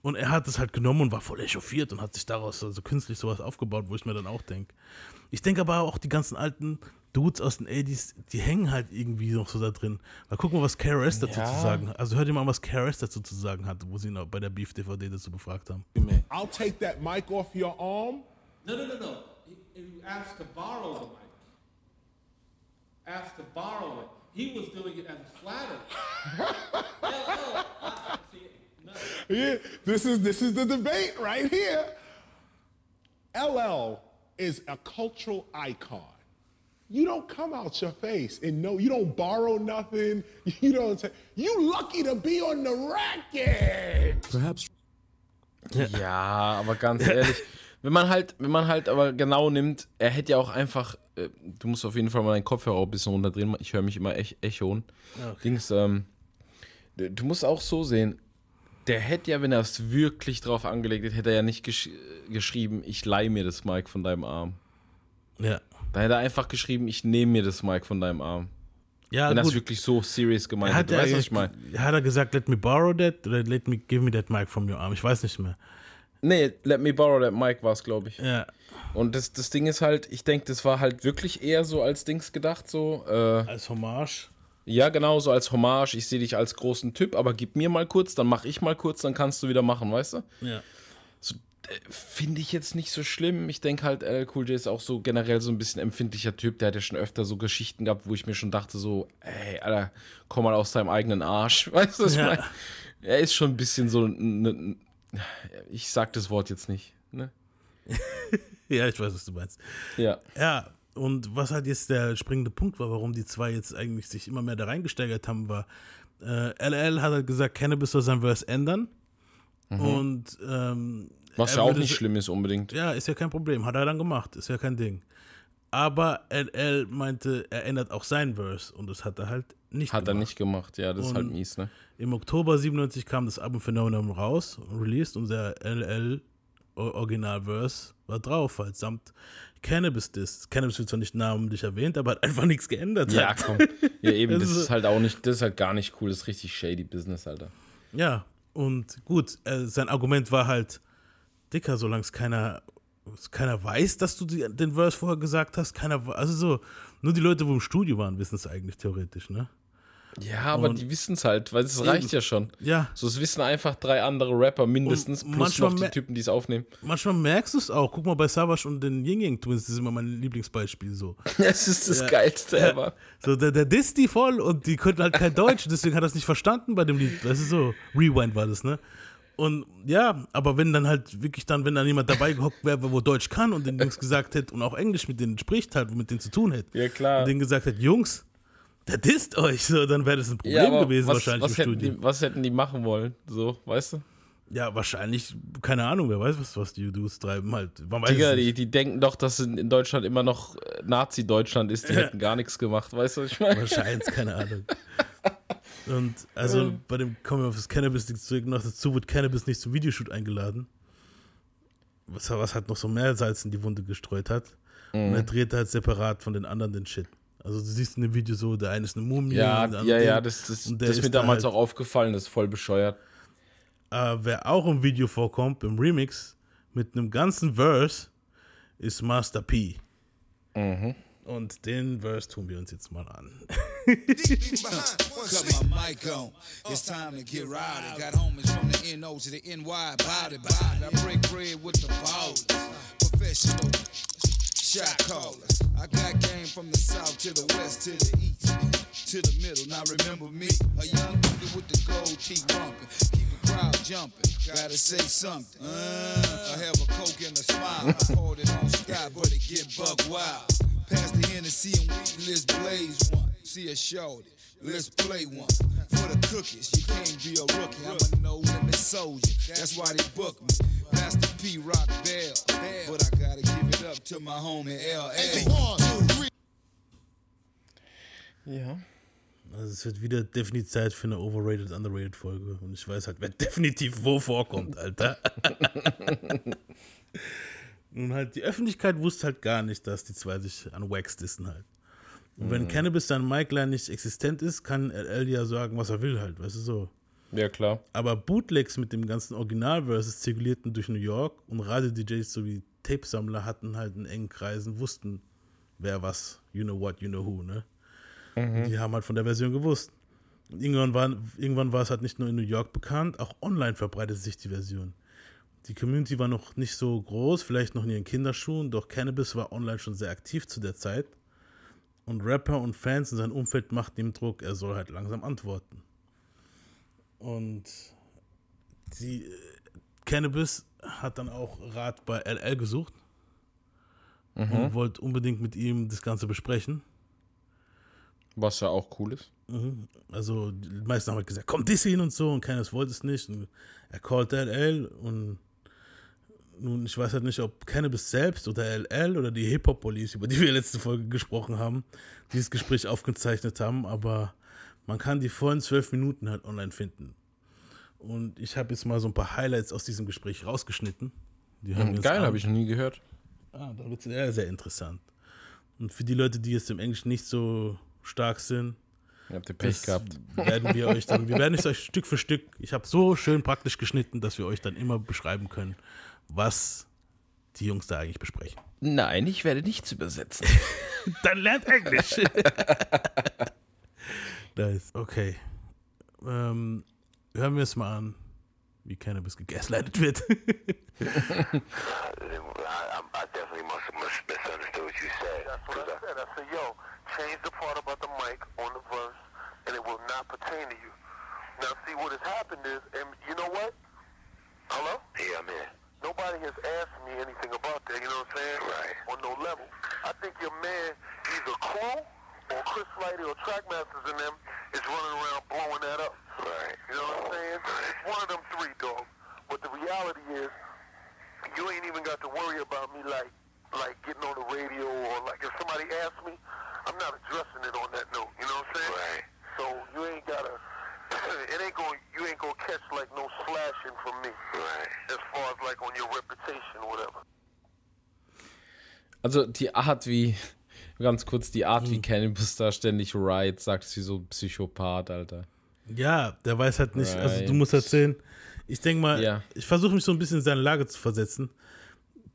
S1: Und er hat es halt genommen und war voll echauffiert und hat sich daraus so, so künstlich sowas aufgebaut, wo ich mir dann auch denke. Ich denke aber auch, die ganzen alten Dudes aus den 80s, die hängen halt irgendwie noch so da drin. Mal gucken, was KRS dazu
S2: Ja.
S1: zu sagen hat. Also hört ihr mal, was KRS dazu zu sagen hat, wo sie ihn bei der Beef-DVD dazu befragt haben.
S3: I'll take that mic off your arm.
S9: No, no, no, no. You asked to borrow the mic. Asked to borrow it. He was doing it as a flattery. LL, I- see, no.
S3: Yeah, this is this is the debate right here. LL is a cultural icon. You don't come out your face and no, you don't borrow nothing. You don't. Say, you lucky to be on the record.
S7: Perhaps
S2: Ja, aber ganz ehrlich, wenn man halt, wenn man halt aber genau nimmt, er hätte ja auch einfach, äh, du musst auf jeden Fall mal deinen Kopfhörer auch ein bisschen runterdrehen, ich höre mich immer ech echoen. Dings, ähm, du musst auch so sehen, der hätte ja, wenn er es wirklich drauf angelegt hätte, hätte er ja nicht gesch geschrieben, ich leih mir das Mic von deinem Arm.
S1: Ja.
S2: Da hätte er einfach geschrieben, ich nehme mir das Mic von deinem Arm.
S1: Ja,
S2: Wenn er es
S1: gut.
S2: wirklich so serious gemeint hätte.
S1: hat,
S2: Weißt du, was ich meine?
S1: hat er gesagt, let me borrow that oder let me give me that mic from your arm? Ich weiß nicht mehr.
S2: Nee, let me borrow that mic war es, glaube ich.
S1: Ja,
S2: Und das, das Ding ist halt, ich denke, das war halt wirklich eher so als Dings gedacht, so. Äh,
S1: als Hommage.
S2: Ja, genau, so als Hommage. Ich sehe dich als großen Typ, aber gib mir mal kurz, dann mach ich mal kurz, dann kannst du wieder machen, weißt du?
S1: Ja.
S2: Finde ich jetzt nicht so schlimm. Ich denke halt, LL Cool J ist auch so generell so ein bisschen empfindlicher Typ. Der hat ja schon öfter so Geschichten gehabt, wo ich mir schon dachte, so, ey, Alter, komm mal aus deinem eigenen Arsch. Weißt du, was ich
S1: Ja.
S2: meine? Er ist schon ein bisschen so. n- n- Ich sag das Wort jetzt nicht. Ne?
S1: Ja, ich weiß, was du meinst.
S2: Ja.
S1: Ja, und was halt jetzt der springende Punkt war, warum die zwei jetzt eigentlich sich immer mehr da reingesteigert haben, war, äh, LL hat halt gesagt, Cannabis soll sein Verse ändern. Und ähm,
S2: Was
S1: er
S2: ja auch nicht schlimm ist unbedingt.
S1: Ja, ist ja kein Problem. Hat er dann gemacht. Ist ja kein Ding. Aber LL meinte, er ändert auch sein Verse. Und das hat er halt nicht
S2: Hat er
S1: gemacht.
S2: nicht gemacht. Ja, das ist halt
S1: Und-
S2: mies, ne?
S1: Im Oktober 97 kam das Album Phenomenon raus, released und der LL O- Originalverse war drauf, halt samt Cannabis Disc. Cannabis wird zwar nicht namentlich erwähnt, aber hat einfach nichts geändert.
S2: Ja,
S1: halt.
S2: komm. Ja, eben, das
S1: ist-
S2: halt auch nicht, das ist halt gar nicht cool. Das ist richtig shady Business, Alter.
S1: Ja, und gut, äh, sein Argument war halt, Dicker, solange es keiner, keiner weiß, dass du die, den Verse vorher gesagt hast, keiner, also so, nur die Leute, wo im Studio waren, wissen es eigentlich theoretisch, ne?
S2: Ja, aber
S1: Und-
S2: die wissen es halt, weil es reicht ja schon.
S1: Ja.
S2: So, es wissen einfach drei andere Rapper mindestens,
S1: Und
S2: plus
S1: manchmal
S2: noch die Typen, die es aufnehmen.
S1: Manchmal merkst du es auch. Guck mal bei Savage und den Ying Yang Twins, das ist immer mein Lieblingsbeispiel so.
S2: Das ist das Geilste ever.
S1: So, der, der disst die voll und die könnten halt kein Deutsch, deswegen hat er es nicht verstanden bei dem Lied. Das ist so, Rewind war das, ne? Und ja, aber wenn dann halt wirklich dann, wenn dann jemand dabei gehockt wäre, wo Deutsch kann und den Jungs gesagt hätte und auch Englisch mit denen spricht halt, mit denen zu tun hätte.
S2: Ja, klar.
S1: Und denen gesagt hat, Jungs, der disst euch, so, dann wäre das ein Problem
S2: Ja,
S1: gewesen
S2: was,
S1: wahrscheinlich
S2: was,
S1: im
S2: hätten
S1: Studio.
S2: die, was hätten die machen wollen? So, weißt du?
S1: Ja, wahrscheinlich, keine Ahnung, wer weiß, was, was die Dudes treiben halt. Man weiß
S2: Digga, die, die denken doch, dass in, Deutschland immer noch äh, Nazi-Deutschland ist. Die hätten gar nichts gemacht, weißt du, was ich meine?
S1: Wahrscheinlich, keine Ahnung. Und also bei dem kommen wir auf das Cannabis zurück. Noch dazu wird Cannabis nicht zum Videoshoot eingeladen. Was, was halt noch so mehr Salz in die Wunde gestreut hat. Und er dreht halt separat von den anderen den Shit. Also du siehst in dem Video so, der eine ist eine Mumie.
S2: Ja,
S1: und der
S2: ja,
S1: andere
S2: ja, das, das,
S1: Und der
S2: das ist mir
S1: da
S2: damals
S1: halt-
S2: auch aufgefallen, das ist voll bescheuert.
S1: Äh, wer auch im Video vorkommt, im Remix, mit einem ganzen Verse, ist Master P.
S2: Mhm.
S1: Und den Verse tun wir uns jetzt mal an.
S10: Cut my mic on. It's time to get rowdy. Got homies from the NO to the NY. Body, body. I break bread with the ballers. Professional shot. I got game from the south to the west to the east to the middle. Now remember me, a young nigga with the gold teeth rumping. Keep the crowd jumping. Gotta say something. Uh, I have a coke and a smile. I poured it on sky, but it get buck wild. Past the Hennessy and weed, let's blaze one. See a shorty. Let's play one. For the cookies, you can't be a rookie. I'm a no limit soldier. That's why they book me. Master P Rock Bell. But I gotta give it up to my homie LA.
S2: Ja.
S1: Also es wird wieder definitiv Zeit für eine overrated, underrated Folge. Und ich weiß halt, wer definitiv wo vorkommt, Alter. Nun halt, die Öffentlichkeit wusste halt gar nicht, dass die zwei sich an Wax dissen halt. Und wenn Cannabis dann Mike Line nicht existent ist, kann LL ja sagen, was er will halt, weißt du so.
S2: Ja, klar.
S1: Aber Bootlegs mit dem ganzen Originalverses zirkulierten durch New York und Radio-DJs sowie Tapesammler hatten halt in engen Kreisen, wussten, wer was, you know what, you know who, ne? Die haben halt von der Version gewusst. Und irgendwann war, irgendwann war es halt nicht nur in New York bekannt, auch online verbreitete sich die Version. Die Community war noch nicht so groß, vielleicht noch in ihren Kinderschuhen, doch Cannabis war online schon sehr aktiv zu der Zeit. Und Rapper und Fans in seinem Umfeld machten ihm Druck, er soll halt langsam antworten. Und die äh, Cannabis hat dann auch Rat bei LL gesucht und wollte unbedingt mit ihm das Ganze besprechen.
S2: Was ja auch cool ist.
S1: Also die meisten haben halt gesagt, komm das hin und so und keiner wollte es nicht. Und er called LL und nun, ich weiß halt nicht, ob Cannabis selbst oder LL oder die Hip-Hop-Police, über die wir letzte Folge gesprochen haben, dieses Gespräch aufgezeichnet haben, aber man kann die vollen zwölf Minuten halt online finden. Und ich habe jetzt mal so ein paar Highlights aus diesem Gespräch rausgeschnitten. Uns
S2: Geil, habe ich noch nie gehört.
S1: Ah, dann wird es sehr, sehr interessant. Und für die Leute, die jetzt im Englisch nicht so stark sind,
S2: Ihr habt ihr Pech
S1: das
S2: gehabt.
S1: werden wir euch dann, wir werden es euch Stück für Stück, ich habe so schön praktisch geschnitten, dass wir euch dann immer beschreiben können, was die Jungs da eigentlich besprechen.
S2: Nein, ich werde nichts übersetzen.
S1: Dann lernt Englisch. nice. Okay. Ähm, hören wir es mal an, wie Cannabis gegaslightet wird.
S11: I, I, I definitely must have mis- misunderstood what you said. That's what I said. I said, yo, change the part about the mic on the verse, and it will not pertain to you. Now, see, what has happened is, and you know what? Hello? Yeah, I'm here. Nobody has asked me anything about that, you know what I'm saying? Right. On no level. I think your man, either Crew or Chris Lighty or Trackmasters in them is running around blowing that up. Right. You know what I'm saying? It's one of them three, dog. But the reality is, you ain't even got to worry about me like like getting on the radio or like if somebody asks me, I'm not addressing it on that note. You know what I'm saying? Right. So you ain't gotta. It ain't going. You ain't gonna catch like no slashing from me. Right. As far as like on your reputation or whatever.
S2: Also die Art, wie, ganz kurz, die Art,
S1: Mhm.
S2: wie Cannabis da ständig Right sagt, ist wie so ein Psychopath, Alter.
S1: ja, der weiß halt nicht, also du
S2: Right.
S1: musst erzählen. Ich denke mal,
S2: Ja.
S1: ich versuche mich so ein bisschen in seine Lage zu versetzen.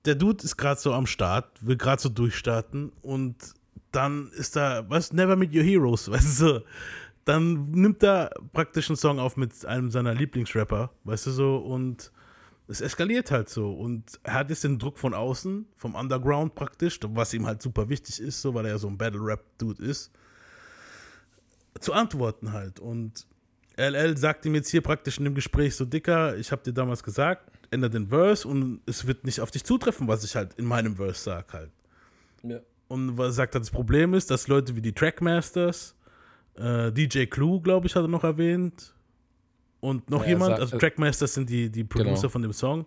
S1: Der Dude ist gerade so am Start, will gerade so durchstarten und dann ist da, was, never meet your heroes, weißt du, so. Dann nimmt er praktisch einen Song auf mit einem seiner Lieblingsrapper, weißt du so, und es eskaliert halt so. Und er hat jetzt den Druck von außen, vom Underground praktisch, was ihm halt super wichtig ist, so, weil er ja so ein Battle-Rap-Dude ist, zu antworten halt. Und LL sagt ihm jetzt hier praktisch in dem Gespräch so, Dicker, ich habe dir damals gesagt, ändere den Verse und es wird nicht auf dich zutreffen, was ich halt in meinem Verse sag halt.
S2: Ja.
S1: Und was er sagt, das Problem ist, dass Leute wie die Trackmasters, äh, DJ Clue, glaube ich, hat er noch erwähnt, und noch
S2: Ja,
S1: jemand,
S2: sagt-
S1: also Trackmasters sind die, die Producer
S2: Genau.
S1: von dem Song.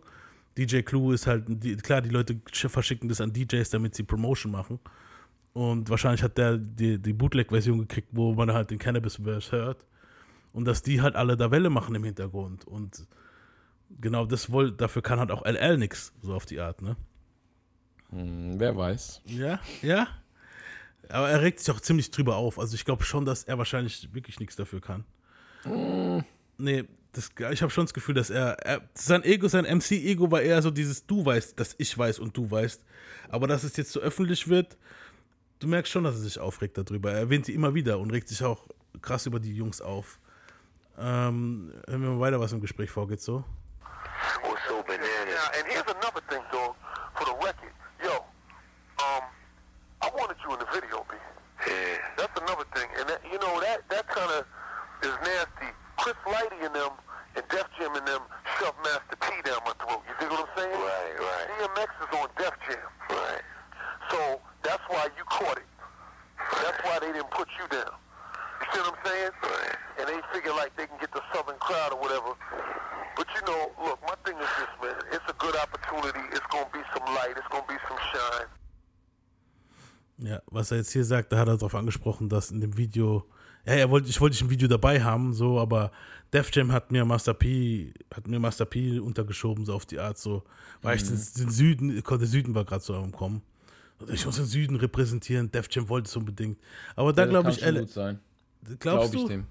S1: DJ Clue ist halt, die, klar, die Leute sch- verschicken das an DJs, damit sie Promotion machen. Und wahrscheinlich hat der die, die Bootleg-Version gekriegt, wo man halt den Cannabis-Verse hört. Und dass die halt alle da Welle machen im Hintergrund. Und genau das woll, dafür kann halt auch LL nix, so auf die Art, ne?
S2: Hm, wer weiß.
S1: Ja, ja. Aber er regt sich auch ziemlich drüber auf. Also ich glaube schon, dass er wahrscheinlich wirklich nichts dafür kann. Nee, das, ich habe schon das Gefühl, dass er, er sein Ego, sein MC-Ego war eher so dieses Du weißt, dass ich weiß und du weißt. Aber dass es jetzt so öffentlich wird, du merkst schon, dass er sich aufregt darüber. Er erwähnt die immer wieder und regt sich auch krass über die Jungs auf. Ähm, hören wir mal weiter, was im Gespräch vorgeht, so.
S11: was so bananas. Yeah, and here's another thing, dog, for the record. You in the video, B. Yeah. That's another thing, and that, you know that that kind of is nasty. Chris Lighty and them and Def Jam and them shoved Master P down my throat. You see what I'm saying? Right, right. DMX is on Def Jam. Right. So that's why you caught it. That's why they didn't put you down. You see what I'm saying? Right. And they figure like they can get the southern crowd or whatever. But you know, look, my thing is this, man. It's a good opportunity. It's gonna be some light. It's gonna be some shine.
S1: Ja, was er jetzt hier sagt, da hat er darauf angesprochen, dass in dem Video, ja, er wollte, ich wollte dich im Video dabei haben, so, aber Def Jam hat mir Master P, hat mir Master P untergeschoben, so auf die Art, so, weil ich den, den Süden, der Süden war gerade so am Kommen. Ich muss den Süden repräsentieren, Def Jam wollte es unbedingt. Aber da
S2: Ja,
S1: glaube ich,
S2: sein.
S1: glaubst
S2: Glaub ich
S1: du?
S2: dem.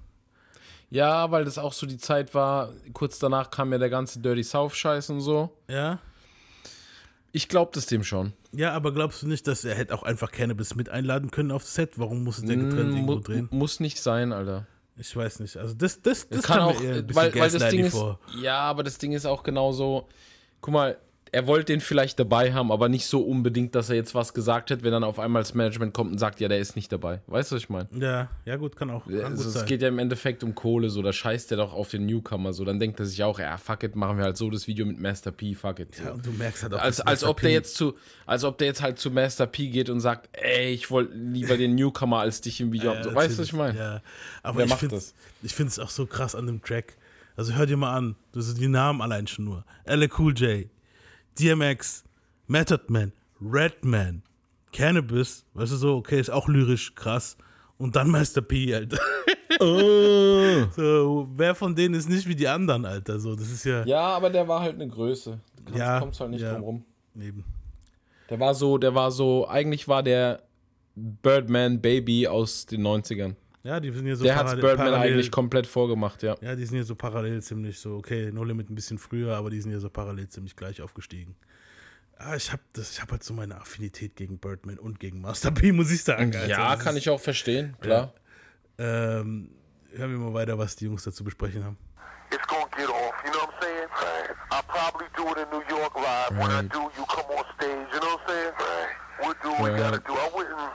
S2: Ja, weil das auch so die Zeit war, kurz danach kam ja der ganze Dirty South-Scheiß und so.
S1: Ja?
S2: Ich glaube das dem schon.
S1: Ja, aber glaubst du nicht, dass er hätte auch einfach Cannabis mit einladen können aufs Set? Warum musste der getrennt
S2: Mm,
S1: irgendwo drehen?
S2: muss nicht sein, Alter.
S1: Ich weiß nicht. Also das, das, das,
S2: Das kann
S1: kam
S2: auch, weil, weil das Ding ist,
S1: vor.
S2: ja, aber das Ding ist auch genauso, guck mal, er wollte den vielleicht dabei haben, aber nicht so unbedingt, dass er jetzt was gesagt hat, wenn dann auf einmal das Management kommt und sagt, ja, der ist nicht dabei. Weißt du, was ich meine?
S1: Ja, ja gut, kann auch. Kann
S2: Also, es geht ja im Endeffekt um Kohle, so, da scheißt er doch auf den Newcomer, so, dann denkt er sich auch, ja, fuck it, machen wir halt so das Video mit Master P, fuck it. So.
S1: Ja, und du merkst halt auch,
S2: als, als ob der jetzt zu, als ob der jetzt halt zu Master P geht und sagt, ey, ich wollte lieber den Newcomer als dich im Video.
S1: Ja,
S2: so, weißt du, was ich meine?
S1: Ja, aber
S2: Wer
S1: ich
S2: macht
S1: finde
S2: das?
S1: ich finde es auch so krass an dem Track. Also hör dir mal an, das sind die Namen allein schon nur. LL Cool J, DMX, Method Man, Redman, Cannabis, weißt du so, okay, ist auch lyrisch krass. Und dann Master P, Alter. so, wer von denen ist nicht wie die anderen, Alter? So, das ist ja.
S2: Ja, aber der war halt eine Größe. Du kannst,
S1: Ja,
S2: kommst halt nicht
S1: ja.
S2: drum rum.
S1: Eben.
S2: Der war so, der war so, eigentlich war der Birdman Baby aus den 90ern.
S1: Ja, die sind hier so
S2: der hat
S1: parallel-
S2: Birdman
S1: parallel-
S2: eigentlich komplett vorgemacht, ja.
S1: Ja, die sind hier so parallel ziemlich so, okay, No Limit ein bisschen früher, aber die sind hier so parallel ziemlich gleich aufgestiegen. Ah, ich habe ich hab halt so meine Affinität gegen Birdman und gegen Master P, muss ich sagen. Alter.
S2: Ja, kann
S1: ist-
S2: ich auch verstehen, klar.
S1: Ähm, hören wir mal weiter, was die Jungs dazu besprechen haben.
S11: It's gonna get off. You know what I'm saying? Right. I'll probably do it in New York live. When I
S2: Right.
S11: do, you come on stage. You know what I'm saying? Right. We'll do what we gotta do. I wouldn't.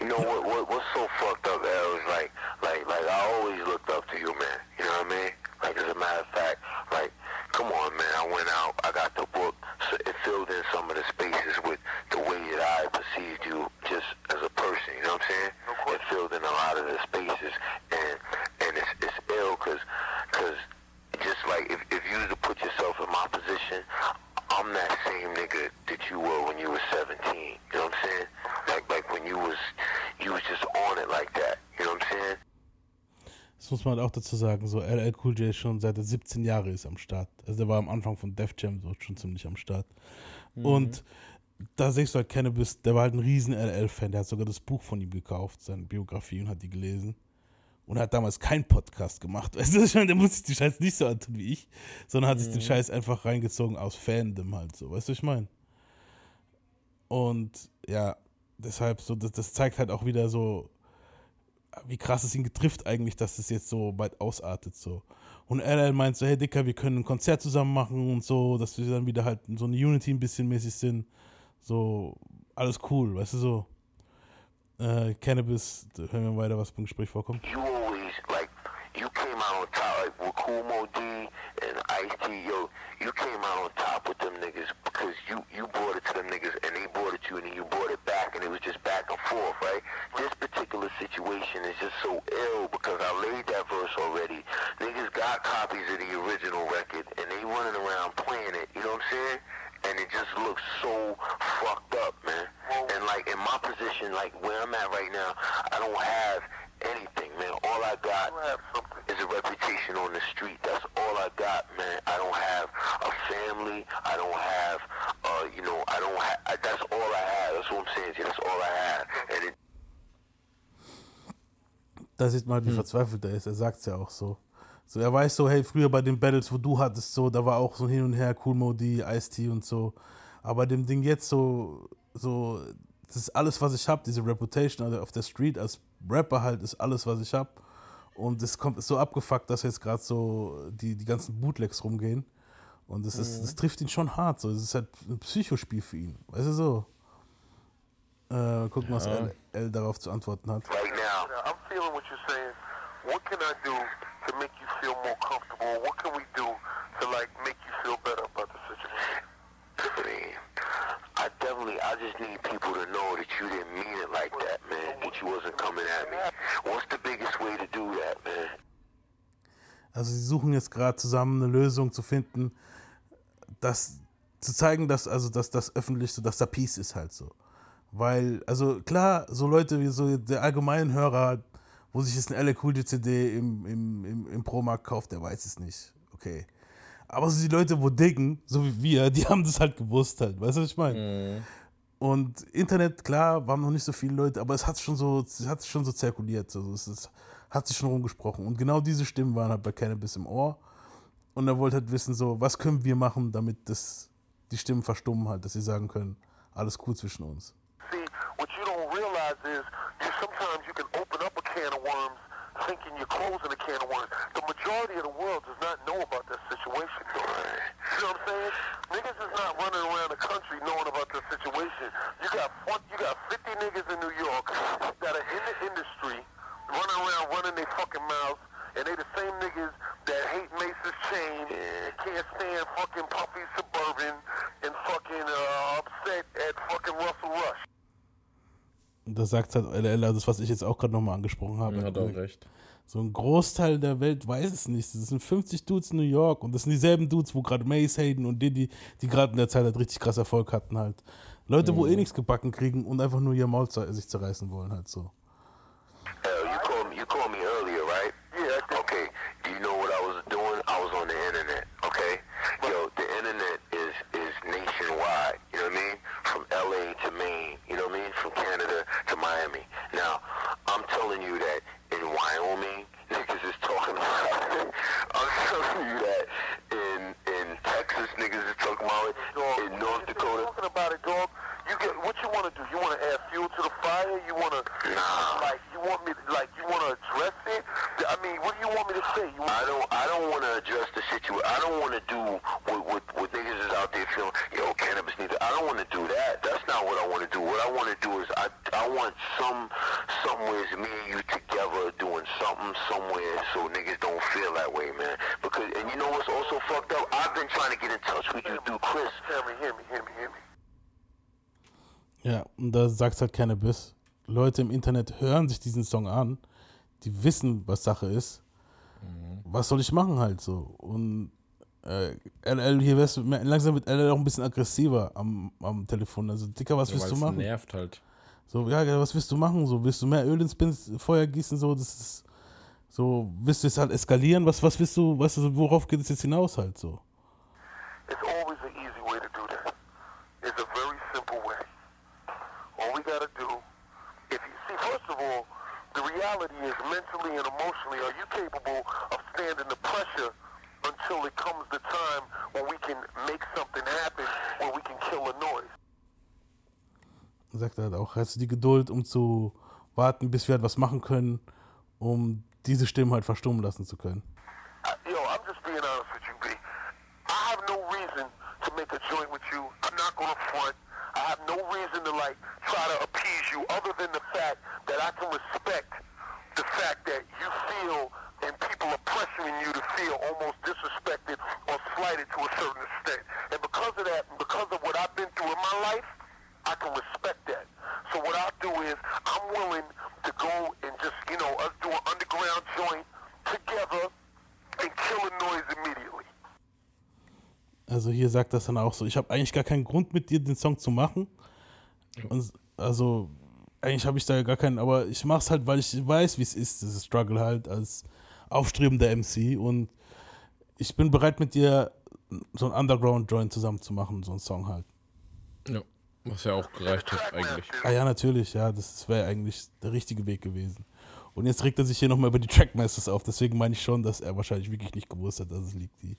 S12: You know what, what what's so fucked up, L, is like like like I always looked up to you, man. You know what I mean? Like as a matter of fact, like come on, man. I went out, I got the book, so it filled in some of the spaces with the way that I perceived you just as a person. You know what I'm saying? It filled in a lot of the spaces, and and it's it's ill because because just like if if you to put yourself in my position. I'm that same nigga that you were when you were 17. You know what I'm saying? Like like when you was you was just on it like that. You know what I'm saying?
S1: Das muss man halt auch dazu sagen, so LL Cool J schon seit er 17 Jahre ist am Start. Also der war am Anfang von Def Jam so schon ziemlich am Start. Und da siehst du halt Cannabis, der war halt ein riesen LL-Fan, der hat sogar das Buch von ihm gekauft, seine Biografie und hat die gelesen. Und er hat damals keinen Podcast gemacht. Weißt du, ich meine, der muss sich die Scheiß nicht so antun wie ich, sondern hat sich den Scheiß einfach reingezogen aus Fandom halt so. Weißt du, was ich meine? Und ja, deshalb so, das, das zeigt halt auch wieder so, wie krass es ihn getrifft eigentlich, dass es jetzt so weit ausartet so. Und LL meint so, hey Dicker, wir können ein Konzert zusammen machen und so, dass wir dann wieder halt so eine Unity ein bisschen mäßig sind. So, alles cool, weißt du so. Äh, Cannabis, da hören wir weiter, was beim Gespräch vorkommt.
S12: you like with Cool Mo D and Ice T, yo, you came out on top with them niggas because you you brought it to them niggas and they brought it to you and then you brought it back and it was just back and forth, right? This particular situation is just so ill because I laid that verse already. Niggas got copies of the original record and they running around playing it, you know what I'm saying? And it just looks so fucked up, man. And like in my position, like where I'm at right now, I don't have anything, man. All I got is a reputation on the street. That's all I got, man. I don't have a family. I don't have, uh, you know, I don't have. That's all I have. That's what I'm saying. to you. That's all I have. And it,
S1: Da sieht man, wie verzweifelt er ist. Er sagt es ja auch so. So, er weiß so, hey, früher bei den Battles, wo du hattest, so, da war auch so hin und her, Cool Modi, Ice-T und so. Aber dem Ding jetzt so, so, das ist alles, was ich habe, diese Reputation also auf der Street als Rapper halt, ist alles, was ich habe. Und es kommt ist so abgefuckt, dass jetzt gerade so die, die ganzen Bootlegs rumgehen. Und das, ist, das trifft ihn schon hart. So. Es ist halt ein Psychospiel für ihn. Weißt du so? Äh, gucken, was
S2: Ja.
S1: L, L darauf zu antworten hat.
S12: right now, I'm feeling what you're saying. What can I do to make you feel more comfortable? What can we do to like make you feel better about the situation? I mean, I definitely, I just need people to know that you didn't mean it like that, man. That you wasn't coming at me. What's the biggest way to do that, man?
S1: Also sie suchen jetzt gerade zusammen eine Lösung zu finden, das zu zeigen, dass also dass das öffentlich so, dass da Peace ist halt so. Weil, also klar, so Leute wie so der allgemeine Hörer, wo sich jetzt eine LA Cool CD im, im, im, im Pro-Markt kauft, der weiß es nicht. Okay. Aber so die Leute, wo diggen, so wie wir, die haben das halt gewusst halt. Weißt du, was ich meine? Und Internet, klar, waren noch nicht so viele Leute, aber es hat schon so, es hat schon so zirkuliert. So. Es, es hat sich schon rumgesprochen. Und genau diese Stimmen waren halt bei Cannabis im Ohr. Und er wollte halt wissen, so, was können wir machen, damit das, die Stimmen verstummen halt, dass sie sagen können, alles cool zwischen uns.
S12: See, what you don't realize is you sometimes you can open up a can of worms thinking you're closing a can of worms. The majority of the world does not know about this situation. You know what I'm saying? Niggas is not running around the country knowing about this situation. You got you got 50 niggas in New York that are in the industry running around running their fucking mouths and they the same niggas that hate Mace's chain, can't stand fucking Puffy Suburban, and fucking uh, upset at fucking Russell Rush.
S1: Und da sagt halt LL, also das, was ich jetzt auch gerade nochmal angesprochen habe.
S2: Hat auch recht.
S1: So ein Großteil der Welt weiß es nicht. Das sind 50 Dudes in New York und das sind dieselben Dudes, wo gerade Mace Hayden und Diddy, die gerade in der Zeit halt richtig krass Erfolg hatten halt. Leute, wo eh nichts gebacken kriegen und einfach nur ihr Maul zer- sich zerreißen wollen halt so.
S12: Hell, you called me. You called me earlier, right? Yeah. Okay. Do you know what I was doing? L.A. to Maine. You know what I mean? From Canada to Miami. Now, I'm telling you that in Wyoming, niggas is talking about it. I'm telling you that in in Texas, niggas is talking about it. In North Dakota. Talking about it, dog. You get what you want to do. You want to add fuel to the fire. You want to nah. Like you want me to, like you want to address it. I mean, what do you want me to say? I don't. I don't want to address the situation. I don't want to do what, what what niggas is out there feeling. Yo, cannabis needs. I don't want to do that. That's not what I want to do. What I want to do is I I want some somewheres me and you together doing something somewhere so niggas don't feel that way, man. Because and you know what's also fucked up? I've been trying to get in touch with you through Chris. Hear me, hear me, hear me, hear me.
S1: Ja, und da sagt halt Cannabis. Leute im Internet hören sich diesen Song an, die wissen, was Sache ist. Was soll ich machen halt so? Und äh, LL, hier wärst du, langsam wird LL auch ein bisschen aggressiver am, am Telefon. Also, Dicker, was
S2: Ja,
S1: willst du
S2: es
S1: machen?
S2: nervt halt.
S1: So, ja, was willst du machen? So, willst du mehr Öl ins Bin- Feuer gießen? So, das ist, so, willst du jetzt halt eskalieren? Was, was willst du, weißt du, worauf geht es jetzt hinaus halt so?
S12: It's always an easy way to do that. It's a very simple way. We gotta do, if you see, first of all, the reality is mentally and emotionally, are you capable of standing the pressure until it comes the time when we can make something happen, when we can kill a noise?
S1: Sagt er halt auch, hast du die Geduld, um zu warten, bis wir halt was machen können? um diese Stimmen halt verstummen lassen zu können.
S11: Yo, I'm just being honest with you, B. I have no reason to make a joint with you. I'm not gonna front. I have no reason to like try to appease you other than the fact that I can respect the fact that you feel and people are pressuring you to feel almost disrespected or slighted to a certain extent. And because of that, because of what I've been through in my life, I can respect that. So what I'll do is I'm willing to go and just, you know, us do an underground joint together and kill the noise immediately.
S1: Also hier sagt das dann auch so, ich habe eigentlich gar keinen Grund mit dir den Song zu machen. Und also eigentlich habe ich da gar keinen, aber ich mache es halt, weil ich weiß, wie es ist, dieses Struggle halt als aufstrebender MC und ich bin bereit mit dir so ein Underground-Joint zusammen zu machen, so einen Song halt.
S2: Ja, was ja auch gereicht hat eigentlich.
S1: Ah ja, natürlich, ja, das wäre eigentlich der richtige Weg gewesen. Und jetzt regt er sich hier nochmal über die Trackmasters auf, deswegen meine ich schon, dass er wahrscheinlich wirklich nicht gewusst hat, dass es liegt. Die.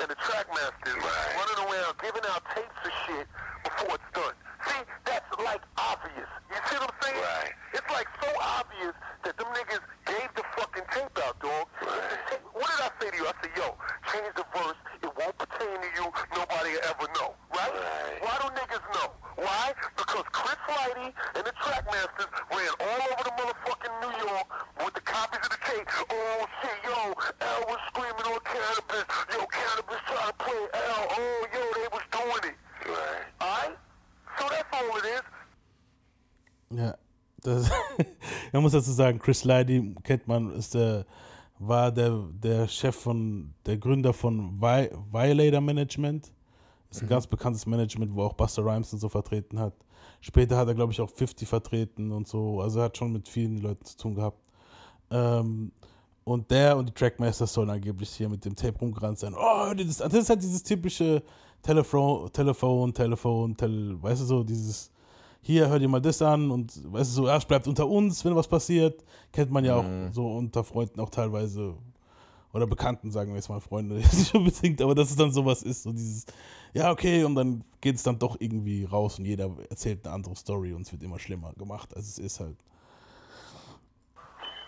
S11: And the trackmasters running around giving out tapes of shit before it's done. See, that's like obvious. See what I'm saying? Right. It's like so obvious that them niggas gave the fucking tape out, dog. Tape- what did I say to you? I said, yo, change the verse. It won't pertain to you. Nobody will ever know. Right? Why do niggas know? Why? Because Chris Lighty and the Trackmasters ran all over the motherfucking New York with the copies of the tape. Oh shit, yo, L was screaming on cannabis. Yo, cannabis trying to play L. Oh, yo, they was doing it. Right. Alright? So that's all it is.
S1: Ja, das, man muss dazu sagen, Chris Lidy kennt man, ist der, war der, der Chef von, der Gründer von Vi Violator Management. Ist ein ganz bekanntes Management, wo auch Buster Rhymes und so vertreten hat. Später hat er, glaube ich, auch 50 vertreten und so. Also er hat schon mit vielen Leuten zu tun gehabt. Ähm, und der und die Trackmasters sollen angeblich hier mit dem Tape rumgerannt sein. Oh, das, das ist halt dieses typische Telefon, Telefon, Telefon, Tel, weißt du so, dieses hier, hör dir mal das an und weißt du so, es bleibt unter uns, wenn was passiert. Kennt man ja auch so unter Freunden auch teilweise oder Bekannten, sagen wir jetzt mal Freunde, nicht unbedingt, aber dass es dann sowas ist, so dieses, ja, okay, und dann geht es dann doch irgendwie raus und jeder erzählt eine andere Story und es wird immer schlimmer gemacht, als es ist halt.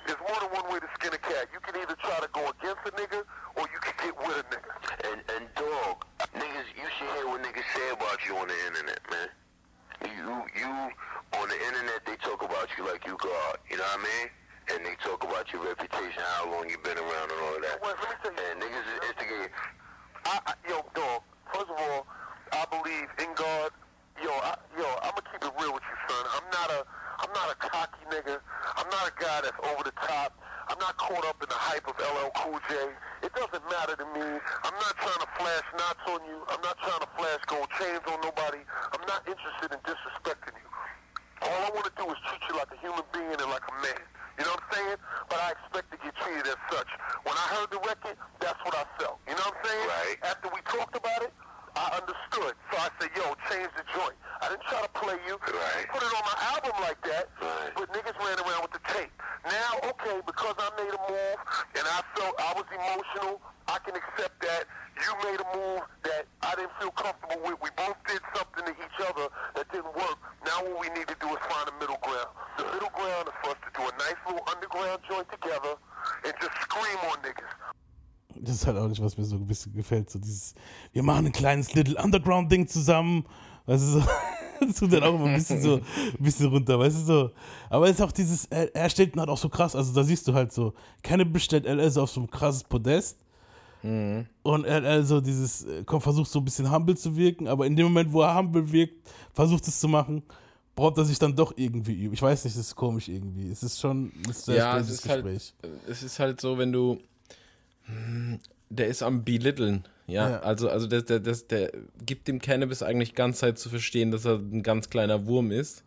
S11: There's more than one way to skin a cat. You can either try to go against a nigga or you can get with a nigga.
S12: And and dog, niggas, you should hear what niggas say about you on the internet, man. You you on the internet they talk about you like you God, you know what I mean? And they talk about your reputation, how long you been around and all of that.
S11: Well, let me tell you.
S12: And niggas is instigating.
S11: I, I, yo, dog. First of all, I believe in God. Yo, I, yo, I'm gonna keep it real with you, son. I'm not a, I'm not a cocky nigga. I'm not a guy that's over the top. I'm not caught up in the hype of LL Cool J. It doesn't matter to me. I'm not trying to flash knots on you. I'm not trying to flash gold chains on nobody. I'm not interested in disrespecting you. All I want to do is treat you like a human being and like a man. You know what I'm saying? But I expect to get treated as such. When I heard the record, that's what I felt. You know what I'm saying?
S12: Right.
S11: After we talked about it, I understood. So I said, yo, change the joint. I didn't try to play you.
S12: Right.
S11: Put it on my album like that,
S12: Right.
S11: but niggas ran around with the tape. Now, okay, because I made a move and I felt I was emotional, I can accept that. You made a move that I didn't feel comfortable with. We both did something to each other that didn't work. Now what we need to do is find a middle ground. The middle ground is for us to do a nice little underground joint together and just scream on niggas.
S1: Das ist halt auch nicht, was mir so ein bisschen gefällt. So dieses, wir machen ein kleines Little Underground-Ding zusammen. Weißt du, so, das tut dann auch immer ein bisschen so, ein bisschen runter, weißt du so. Aber es ist auch dieses, er, er stellt ihn halt auch so krass, also da siehst du halt so, Cannabis stellt LL so auf so ein krasses Podest. Und LL so dieses, äh, komm, versucht so ein bisschen humble zu wirken, aber in dem Moment, wo er humble wirkt, versucht es zu machen, braucht er sich dann doch irgendwie üben. Ich weiß nicht, das ist komisch irgendwie. Es ist schon ein sehr
S2: Ja, es ist, halt,
S1: Gespräch.
S2: es ist halt so, wenn du. Der ist am Belittlen. Ja,
S1: Ja.
S2: also, also der, der, der, der gibt dem Cannabis eigentlich ganz Zeit zu verstehen, dass er ein ganz kleiner Wurm ist.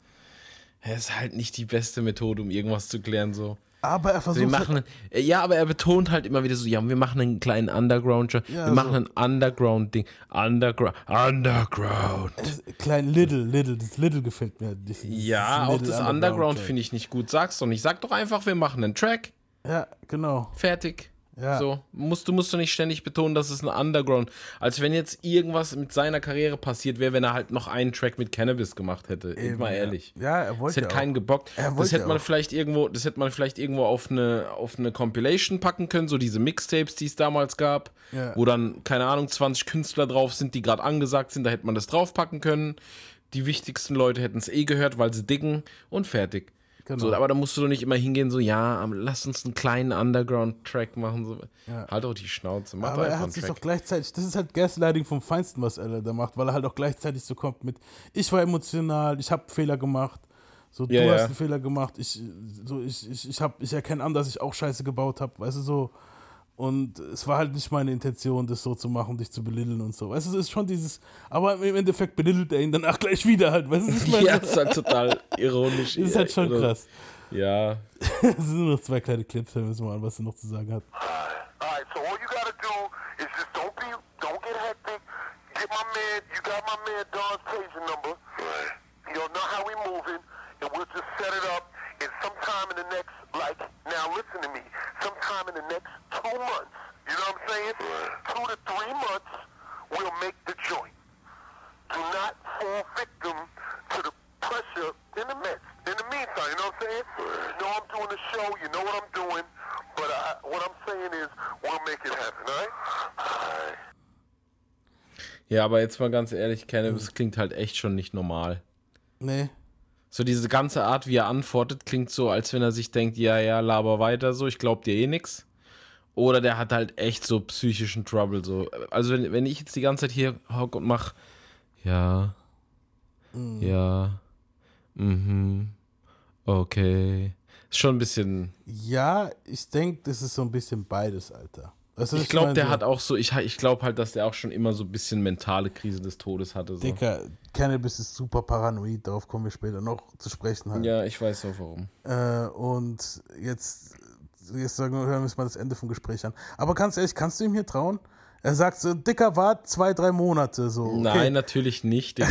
S2: Es ist halt nicht die beste Methode, um irgendwas zu klären, so.
S1: Aber er versucht.
S2: wir machen, äh, ja, aber er betont halt immer wieder so, ja, wir machen einen kleinen Underground,
S1: Ja,
S2: wir
S1: so.
S2: machen ein Underground-Ding, Underground, Underground.
S1: Klein Little, Little, das Little gefällt mir. halt nicht.
S2: Ja, auch das Underground finde ich nicht gut. Sag's doch nicht. Sag doch einfach, wir machen einen Track,
S1: Ja, genau.
S2: fertig.
S1: Ja.
S2: So, musst, du musst du nicht ständig betonen, dass es ein Underground. Als wenn jetzt irgendwas mit seiner Karriere passiert wäre, wenn er halt noch einen Track mit Cannabis gemacht hätte.
S1: Eben,
S2: mal ehrlich.
S1: Ja, er wollte
S2: Das hätte
S1: ja
S2: keinen
S1: auch.
S2: gebockt. Das hätte man
S1: auch.
S2: vielleicht irgendwo, das hätte man vielleicht irgendwo auf eine, auf eine Compilation packen können, so diese Mixtapes, die es damals gab,
S1: Ja.
S2: wo dann, keine Ahnung, 20 Künstler drauf sind, die gerade angesagt sind, da hätte man das draufpacken können. Die wichtigsten Leute hätten es eh gehört, weil sie dicken und fertig.
S1: Genau.
S2: So, aber da musst du doch nicht immer hingehen, so, ja, aber lass uns einen kleinen Underground-Track machen. So.
S1: Ja.
S2: Halt doch die Schnauze, mach
S1: Aber er hat sich doch gleichzeitig, das ist halt Gaslighting vom Feinsten, was er da macht, weil er halt auch gleichzeitig so kommt mit, ich war emotional, ich habe Fehler gemacht, so
S2: Ja,
S1: du
S2: ja.
S1: hast einen Fehler gemacht, ich, so, ich, ich, ich, hab, ich erkenne an, dass ich auch Scheiße gebaut habe, weißt du so. Und es war halt nicht meine Intention, das so zu machen, dich zu belitteln und so. Weißt du, es ist schon dieses, aber im Endeffekt belittelt er ihn danach gleich wieder halt, weißt du, ich meine?
S2: Ja, ist halt total ironisch.
S1: Das ist halt schon krass.
S2: Ja.
S1: Es sind nur noch zwei kleine Clips, hören wir uns mal an, was er noch zu sagen hat.
S12: Alright, so all you gotta do is just don't be, don't get hectic. Get my man, you got my man Don's paging number. You'll know how we moving, and we'll just set it up. And sometime in the next, like, now listen to me. Sometime in the next two months, you know what I'm saying? Two to three months, we'll make the joint. Do not fall victim to the pressure in the midst. In the meantime, you know what I'm saying? You know I'm doing the show, you know what I'm doing, but I, what I'm saying is we'll make it happen, all right? All right.
S2: Ja, aber jetzt mal ganz ehrlich, Cannabis klingt halt echt schon nicht normal.
S1: Nee.
S2: So diese ganze Art, wie er antwortet, klingt so, als wenn er sich denkt, ja, ja, laber weiter so, ich glaub dir eh nix. Oder der hat halt echt so psychischen Trouble so. Also wenn, wenn ich jetzt die ganze Zeit hier hock und mach, ja, ja, mhm, okay. Ist schon ein bisschen,
S1: Ja, ich denke, das ist so ein bisschen beides, Alter. Was
S2: ich glaube, der
S1: So-
S2: hat auch so, ich, ich glaube halt, dass der auch schon immer so ein bisschen mentale Krise des Todes hatte. So.
S1: Dicker, Cannabis ist super paranoid, darauf kommen wir später noch zu sprechen. Halt.
S2: Ja, ich weiß auch warum.
S1: Äh, und jetzt, jetzt sagen, wir- hören wir uns mal das Ende vom Gespräch an. Aber ganz ehrlich, kannst du ihm hier trauen? Er sagt so, Dicker, wart zwei, drei Monate so. Okay.
S2: Nein, natürlich nicht, Digga.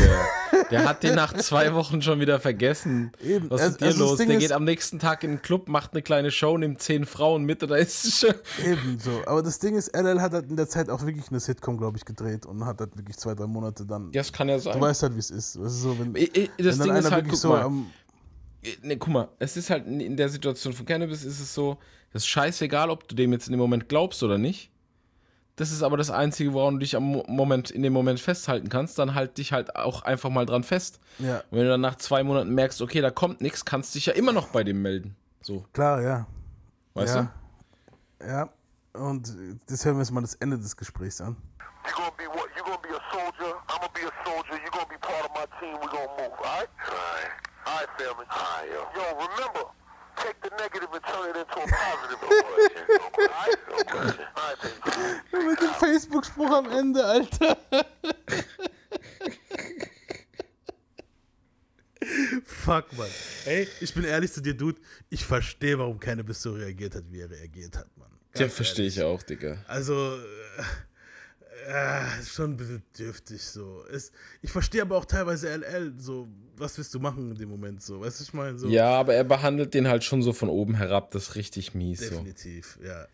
S2: Der hat den nach zwei Wochen schon wieder vergessen.
S1: Eben,
S2: Was
S1: also-
S2: ist dir
S1: also das
S2: los? Der
S1: ist-
S2: geht am nächsten Tag in den Club, macht eine kleine Show, nimmt zehn Frauen mit oder ist es schon.
S1: Eben so. Aber das Ding ist, LL hat halt in der Zeit auch wirklich eine Sitcom, glaube ich, gedreht und hat halt wirklich zwei, drei Monate dann.
S2: Ja, das kann ja sein.
S1: Du weißt halt, wie es ist. Das, ist so, wenn,
S2: Ich- ich- das Ding ist halt, guck
S1: so
S2: mal.
S1: am.
S2: Ne, guck mal, es ist halt in der Situation von Cannabis ist es so, das ist scheißegal, ob du dem jetzt in dem Moment glaubst oder nicht. Das ist aber das Einzige, woran du dich am Mo- Moment, in dem Moment festhalten kannst. Dann halt dich halt auch einfach mal dran fest.
S1: Ja.
S2: Und wenn du dann nach zwei Monaten merkst, okay, da kommt nichts, kannst du dich ja immer noch bei dem melden. So,
S1: Klar, ja.
S2: weißt
S1: ja. Ja. Und das hören wir uns mal das Ende des Gesprächs an.
S12: You're gonna be what? You're gonna be a soldier. I'm gonna be a soldier. You're gonna be part of my team. We're gonna move. All right? All right. All right, family. All right, yo. Yo, remember, take the negative and turn it into a positive. no.
S1: Mit dem Facebook-Spruch am Ende, Alter. Fuck, Mann. Ey, ich bin ehrlich zu dir, Dude. Ich verstehe, warum Cannabis so reagiert hat, wie er reagiert hat, Mann.
S2: Ja,
S1: Ganz
S2: verstehe
S1: ehrlich.
S2: ich auch, Digga.
S1: Also, äh, äh, schon ein bisschen dürftig so. Ist, ich verstehe aber auch teilweise LL, so, was willst du machen in dem Moment so? Weißt du, ich meine, so.
S2: Ja, aber er behandelt den halt schon so von oben herab. Das ist richtig mies. So.
S1: Definitiv, ja.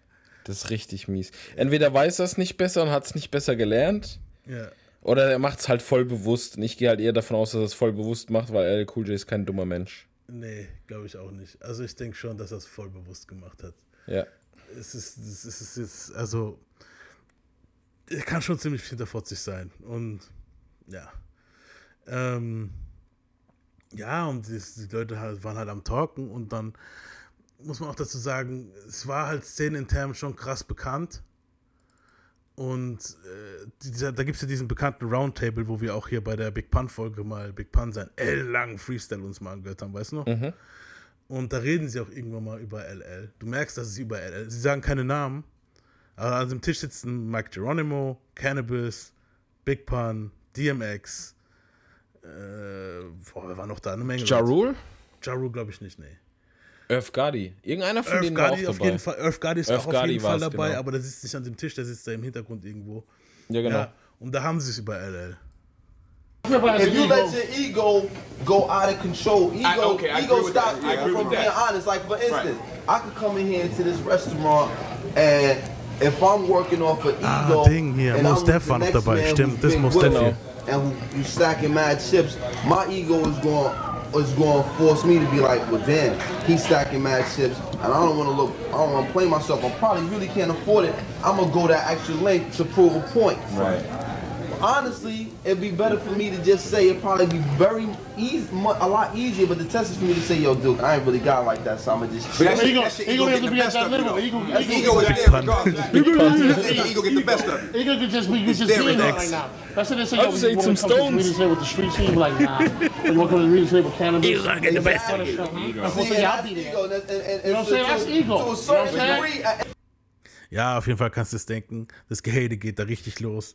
S2: Das ist richtig mies. Entweder weiß er es nicht besser und hat es nicht besser gelernt.
S1: Ja.
S2: Oder er macht es halt voll bewusst. Und ich gehe halt eher davon aus, dass er es voll bewusst macht, weil LL Cool J ist kein dummer Mensch.
S1: Nee, glaube ich auch nicht. Also, ich denke schon, dass er es voll bewusst gemacht hat.
S2: Ja.
S1: es ist, es ist, es ist, also, er kann schon ziemlich hinterfotzig sein. Und ja. Ähm, ja, und die, die Leute halt, waren halt am Talken und dann muss man auch dazu sagen, es war halt szenenintern schon krass bekannt. Und äh, dieser, da gibt es ja diesen bekannten Roundtable, wo wir auch hier bei der Big Pun-Folge mal Big Pun sein ellenlangen Freestyle uns mal angehört haben, weißt du noch?
S2: Mhm.
S1: Und da reden sie auch irgendwann mal über LL. Du merkst, dass es über LL. Sie sagen keine Namen. Aber an dem Tisch sitzen Mike Geronimo, Cannabis, Big Pun, DMX. Äh, boah, wer war noch da? Eine Menge.
S2: Ja Rule?
S1: Ja Rule glaube ich nicht, nee.
S2: Irv Gotti. Irgendeiner von
S1: Earth
S2: denen war
S1: Gotti
S2: auch
S1: auf
S2: dabei.
S1: jeden Fall. Earth Gotti ist
S2: Irv
S1: auch auf jeden Fall dabei,
S2: genau.
S1: aber der sitzt nicht an dem Tisch, der sitzt da im Hintergrund irgendwo.
S2: Ja, genau.
S1: Ja, und da haben sie es über LL.
S13: If you let your ego go out of control, ego,
S14: I- okay, I
S13: ego stops
S14: agree
S13: from being honest. Like for instance, I could come in here into this restaurant and if I'm working off an
S1: Ah,
S13: ego,
S1: Ding hier,
S13: and
S1: Mos
S13: I'm
S1: Def
S13: the
S1: war noch
S13: next
S1: dabei, stimmt, das ist Mos Def hier.
S13: and who, who's stacking mad chips, my ego is going is going to force me to be like, well, damn, he's stacking mad chips, and I don't want to look, I don't want to play myself. I probably really can't afford it. I'm gonna go that extra length to prove a point.
S14: Right.
S13: Honestly, it'd be better for me to just say it'd probably be very easy, mu- a lot easier. But the test is for me to say, yo, Duke, I ain't really got like that, so I'ma just.
S14: But that's-
S15: Ego, ego
S14: ego
S15: have to be at that
S14: best of
S15: level.
S14: you,
S15: Ego,
S14: though.
S15: ego,
S14: Ego is there regardless. Ego get the best of you.
S15: Ego could just be, you just
S14: there is.
S15: right now. That's what they say. Yo, you wanna
S2: some
S15: come to the here with the street scene, like nah. You want to come to the here with cannabis.
S1: Ego gotta get the best
S15: of
S1: of you.
S15: I'm I'll be there.
S13: ego, and, and, and,
S15: You know what I'm saying?
S13: to-
S15: That's
S13: to-
S15: ego.
S13: To a
S15: You
S13: certain degree,
S1: Ja, auf jeden Fall kannst du es denken. Das Gehate geht da richtig los.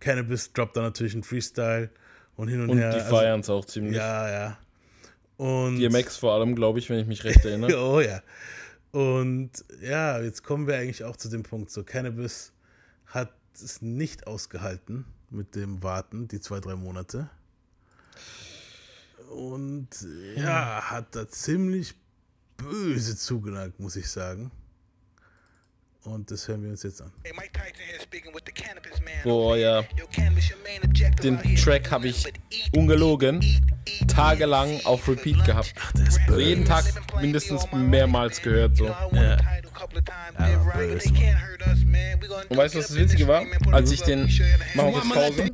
S1: Cannabis droppt da natürlich einen Freestyle und hin und,
S2: Und
S1: her.
S2: die
S1: Also-
S2: feiern es auch ziemlich.
S1: Ja, ja. Und
S2: DMX vor allem, glaube ich, wenn ich mich recht erinnere.
S1: oh ja. Und ja, jetzt kommen wir eigentlich auch zu dem Punkt. So, Cannabis hat es nicht ausgehalten mit dem Warten, die zwei, drei Monate. Und ja, hat da ziemlich böse zugeneigt, muss ich sagen. Und das hören wir uns jetzt an.
S2: Boah, ja. Den Track habe ich ungelogen tagelang auf Repeat gehabt. so jeden Tag mindestens mehrmals gehört. So.
S1: Ja.
S2: Und weißt du, was das Witzige war? Als ich den. Machen wir kurz Pause.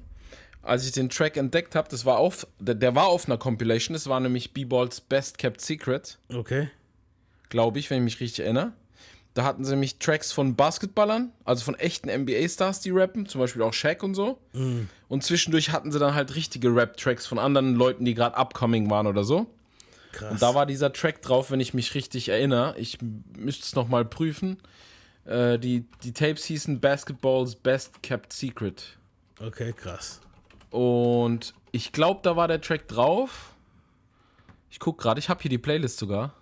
S2: Als ich den Track entdeckt habe, das war auf, der, der war auf einer Compilation, das war nämlich B-Balls Best Kept Secret.
S1: Okay.
S2: Glaube ich, wenn ich mich richtig erinnere. Da hatten sie nämlich Tracks von Basketballern, also von echten NBA-Stars, die rappen, zum Beispiel auch Shaq und so.
S1: Mhm.
S2: Und zwischendurch hatten sie dann halt richtige Rap-Tracks von anderen Leuten, die gerade upcoming waren oder so.
S1: Krass.
S2: Und da war dieser Track drauf, wenn ich mich richtig erinnere. Ich müsste es nochmal prüfen. Äh, die, die Tapes hießen Basketballs Best Kept Secret.
S1: Okay, krass.
S2: Und ich glaube, da war der Track drauf. Ich gucke gerade, ich habe hier die Playlist sogar.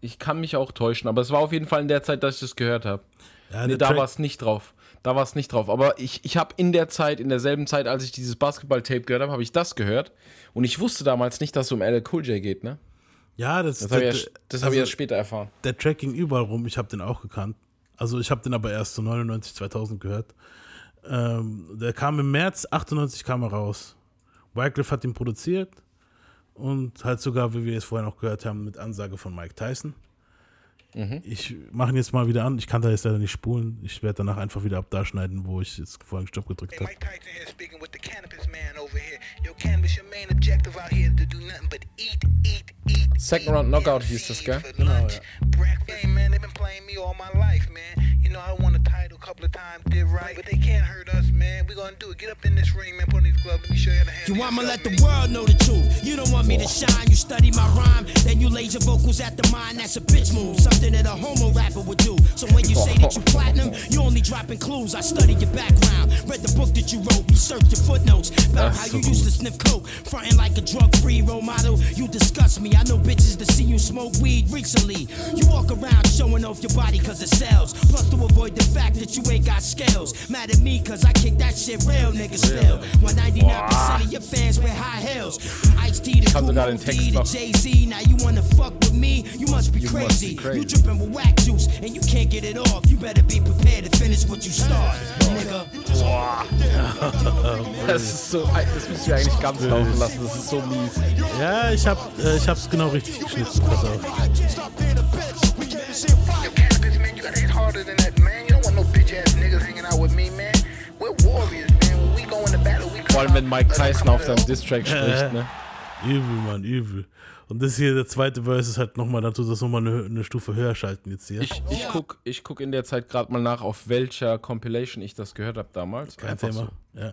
S2: Ich kann mich auch täuschen, aber es war auf jeden Fall in der Zeit, dass ich das gehört habe.
S1: Ja,
S2: nee, da war es nicht drauf. Da war es nicht drauf. Aber ich, ich habe in der Zeit, in derselben Zeit, als ich dieses Basketball-Tape gehört habe, habe ich das gehört. Und ich wusste damals nicht, dass es um LL Cool J geht, ne?
S1: Ja, das,
S2: Das habe ich, das hab ich
S1: also
S2: erst später erfahren.
S1: Der Track ging überall rum, ich habe den auch gekannt. Also ich habe den aber erst so 99, 2000 gehört. Ähm, der kam im März 98 kam er raus. Wycliffe hat ihn produziert und halt sogar, wie wir es vorher noch gehört haben, mit Ansage von Mike Tyson.
S2: Mhm.
S1: Ich mache ihn jetzt mal wieder an. Ich kann da jetzt leider nicht spulen. Ich werde danach einfach wieder ab da schneiden, wo ich jetzt vorhin Stopp gedrückt habe.
S2: Second Round Knockout hieß das, gell?
S1: Genau, ja.
S12: Hey man, they've been playing me all my life, man. You know, I won a title a couple of times, did right, but they can't hurt us, man. We gonna do it. Get up in this ring, man. Put on these gloves. Let me show you how to handle
S4: You I'ma
S12: yourself,
S4: let the
S12: man.
S4: world know the truth. You don't want me to shine, you study my rhyme, then you laser vocals at the mind. That's a bitch move, something that a homo rapper would do. So when you say that you platinum, you only dropping clues. I study your background, read the book that you wrote, researched your footnotes about
S2: That's
S4: how
S2: so
S4: you used to sniff coke, fronting like a drug-free role model. You disgust me. I know bitches to see you smoke weed recently. You walk around showing off your body cause it sells. Plus to avoid the fact that you ain't got scales. Mad at me cause I kick that shit real, nigga, still. 199% of your fans wear high heels. From Ice T to
S2: kann sogar
S4: Kool
S2: den Text
S4: D to. Jay-Z. Now you wanna fuck with me? You must be
S2: You must
S4: crazy.
S2: be crazy.
S4: You dripping with whack juice and you can't get it off. You better be prepared to finish what you start, nigga.
S2: Das ist so, das müssen wir eigentlich ganz laufen lassen. Das ist so mies.
S1: Ja, ich habe äh, ich hab's genau richtig geschnitten. Pass auf.
S2: Vor allem, wenn Mike Tyson auf seinem Distrack spricht, ne?
S1: Übel, Mann, übel. Und das hier, der zweite Verse ist halt nochmal dazu, dass nochmal eine, eine Stufe höher schalten jetzt hier.
S2: Ich, ich guck, ich guck in der Zeit gerade mal nach, auf welcher Compilation ich das gehört habe damals.
S1: Kein
S2: Einfach
S1: Thema. Ja.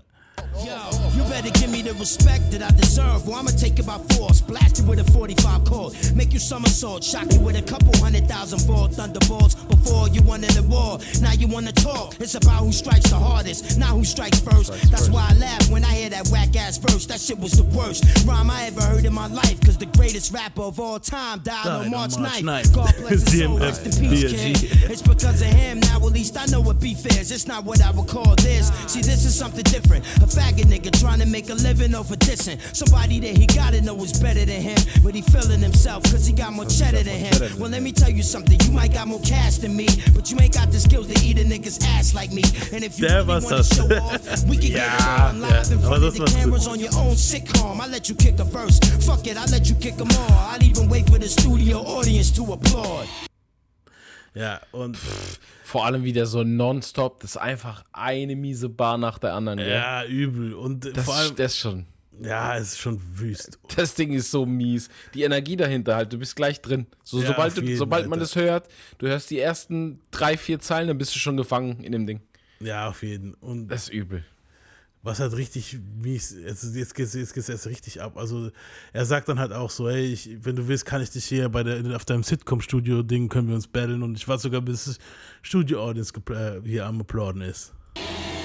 S4: Yo, you better give me the respect that I deserve, or I'ma take it by force. Blast you with a 45 cord, make you somersault, shock you with a couple hundred thousand volt thunderbolts. Before you wanted the war, now you wanna talk. It's about who strikes the hardest, not who strikes first. That's why I laugh when I hear that whack ass verse. That shit was the worst rhyme I ever heard in my life. Cause the greatest rapper of all time died,
S1: Died
S4: on
S1: on
S4: March
S1: March
S4: 9th.
S1: 9th.
S4: God bless his soul, rest in peace, kid. It's because of him, now at least I know what beef is. It's not what I would call this. See, this is something different. A faggot nigga trying to make a living off of dissing. Somebody that he gotta know is better than him. But he feeling himself cause he got more cheddar than him. Well, let me tell you something. You might got more cash than me. But you ain't got the skills to eat a nigga's ass like me. And if you really wanna show off, we can get it on live
S1: ja,
S4: in
S1: aber
S4: front
S1: das
S4: of the cameras on your own sitcom. I let you kick a verse. Fuck it, I let you kick them all. I'd even wait for the studio audience to applaud.
S1: Ja, und
S2: Vor allem wieder so nonstop, das ist einfach eine miese Bar nach der anderen, gell?
S1: ja, übel. Und
S2: Das,
S1: vor allem,
S2: das schon.
S1: ja, es ist schon wüst.
S2: Das Ding ist so mies. Die Energie dahinter halt, du bist gleich drin. So,
S1: Ja,
S2: sobald du, sobald man
S1: Alter.
S2: das hört, du hörst die ersten drei, vier Zeilen, dann bist du schon gefangen in dem Ding.
S1: Ja, auf jeden. Und
S2: Das ist übel.
S1: Was halt richtig mies, jetzt, jetzt geht es jetzt geht's erst richtig ab. Also er sagt dann halt auch so, hey, ich, wenn du willst, kann ich dich hier bei der, auf deinem Sitcom-Studio-Ding, können wir uns battlen. Und ich war sogar bis das Studio-Audience äh, hier am Applauden ist.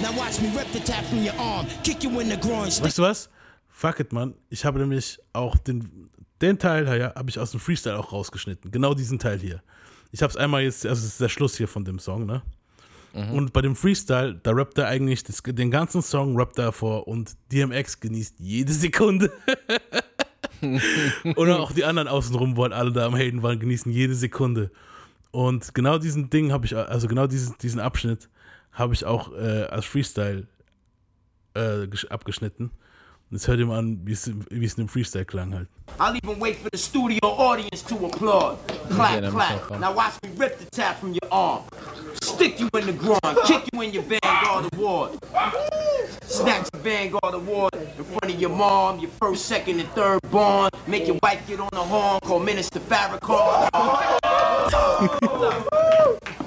S4: Now watch me rip the tap from your arm, kick you in the groin, stick
S1: Weißt du was? Fuck it, Mann. Ich habe nämlich auch den, den Teil hier, habe ich aus dem Freestyle auch rausgeschnitten. Genau diesen Teil hier. Ich habe es einmal jetzt, also es ist der Schluss hier von dem Song, ne? Und bei dem Freestyle, da rappt er eigentlich das, den ganzen Song rappt er vor und DMX genießt jede Sekunde. Oder auch die anderen außenrum, wo halt alle da am Haten waren, genießen jede Sekunde. Und genau diesen Ding habe ich, also genau diesen, diesen Abschnitt habe ich auch äh, als Freestyle äh, gesch- abgeschnitten. Und jetzt hört ihr mal an, wie es wie es in dem Freestyle klang halt.
S4: I'll even wait for the studio audience to applaud. Clap, clap. Now watch me rip the tap from your arm. Stick you in the groin, kick you in your Vanguard Award. Snatch your Vanguard Award in front of your mom, your first, second, and third born. Make your wife get on the horn, call Minister Farrakhan.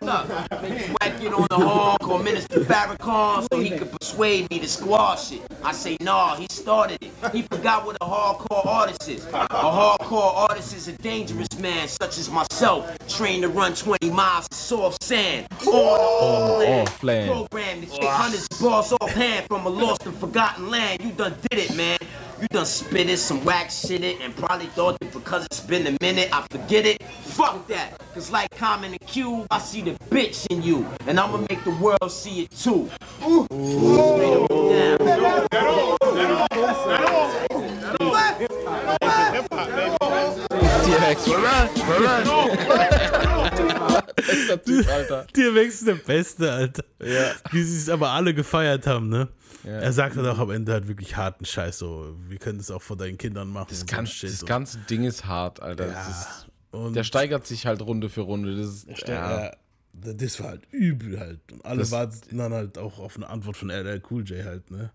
S4: Look, make your wife get on the horn, call Minister Farrakhan so he could persuade me to squash it. I say, nah, he started it. He forgot what a hardcore artist is. A hardcore artist is a dangerous man, such as myself, trained to run 20 miles of soft sand. On land.
S2: off land.
S4: Programmed to kick hundreds of bars off hand from a lost and forgotten land. You done did it, man. You done spit it, some wax shit it, and probably thought that because it's been a minute, I forget it. Fuck that. Cause like Common and Cube, I see the bitch in you. And I'ma make the world see it too. Ooh. Straight up and down.
S2: DMX, run, run. Bester Typ, Alter.
S1: DMX ist der Beste, Alter.
S2: Ja.
S1: Wie sie es aber alle gefeiert haben, ne?
S2: Ja.
S1: Er sagt halt auch am Ende halt wirklich harten Scheiß, so, wir können das auch vor deinen Kindern machen.
S2: Das,
S1: Shit,
S2: das ganze Ding ist hart, Alter.
S1: Ja,
S2: Das ist,
S1: und
S2: der steigert sich halt Runde für Runde. Das ist, ja.
S1: ja, das war halt übel halt. Und alle
S2: Das-
S1: warten dann halt auch auf eine Antwort von LL Cool J halt, ne?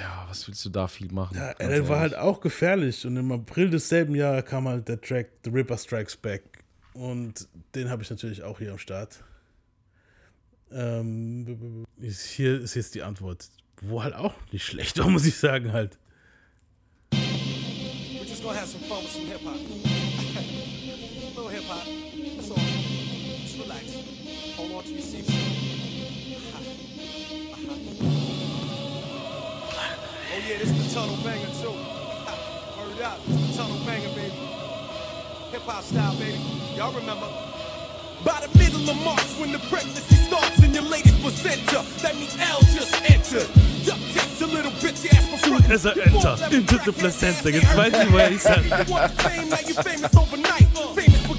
S2: ja, was willst du da viel machen?
S1: Ja, LL war halt auch gefährlich und im April desselben Jahr kam halt der Track The Ripper Strikes Back und den habe ich natürlich auch hier am Start. Ähm, hier ist jetzt die Antwort, wo halt auch nicht schlecht war, muss ich sagen halt.
S7: We're just gonna have some fun with some hip hop. little hip hop. That's all. Just relax. Hold on to your seat. Oh yeah, this is the tunnel banger too. Word up, this the tunnel banger, baby. Hip hop style, baby. Y'all remember? By the middle of March, when the pregnancy starts and your latest placenta, that means L just entered. Duck takes a little bitch ass for front.
S1: As I enter into the placenta, jetzt weiß ich, woher ich sag.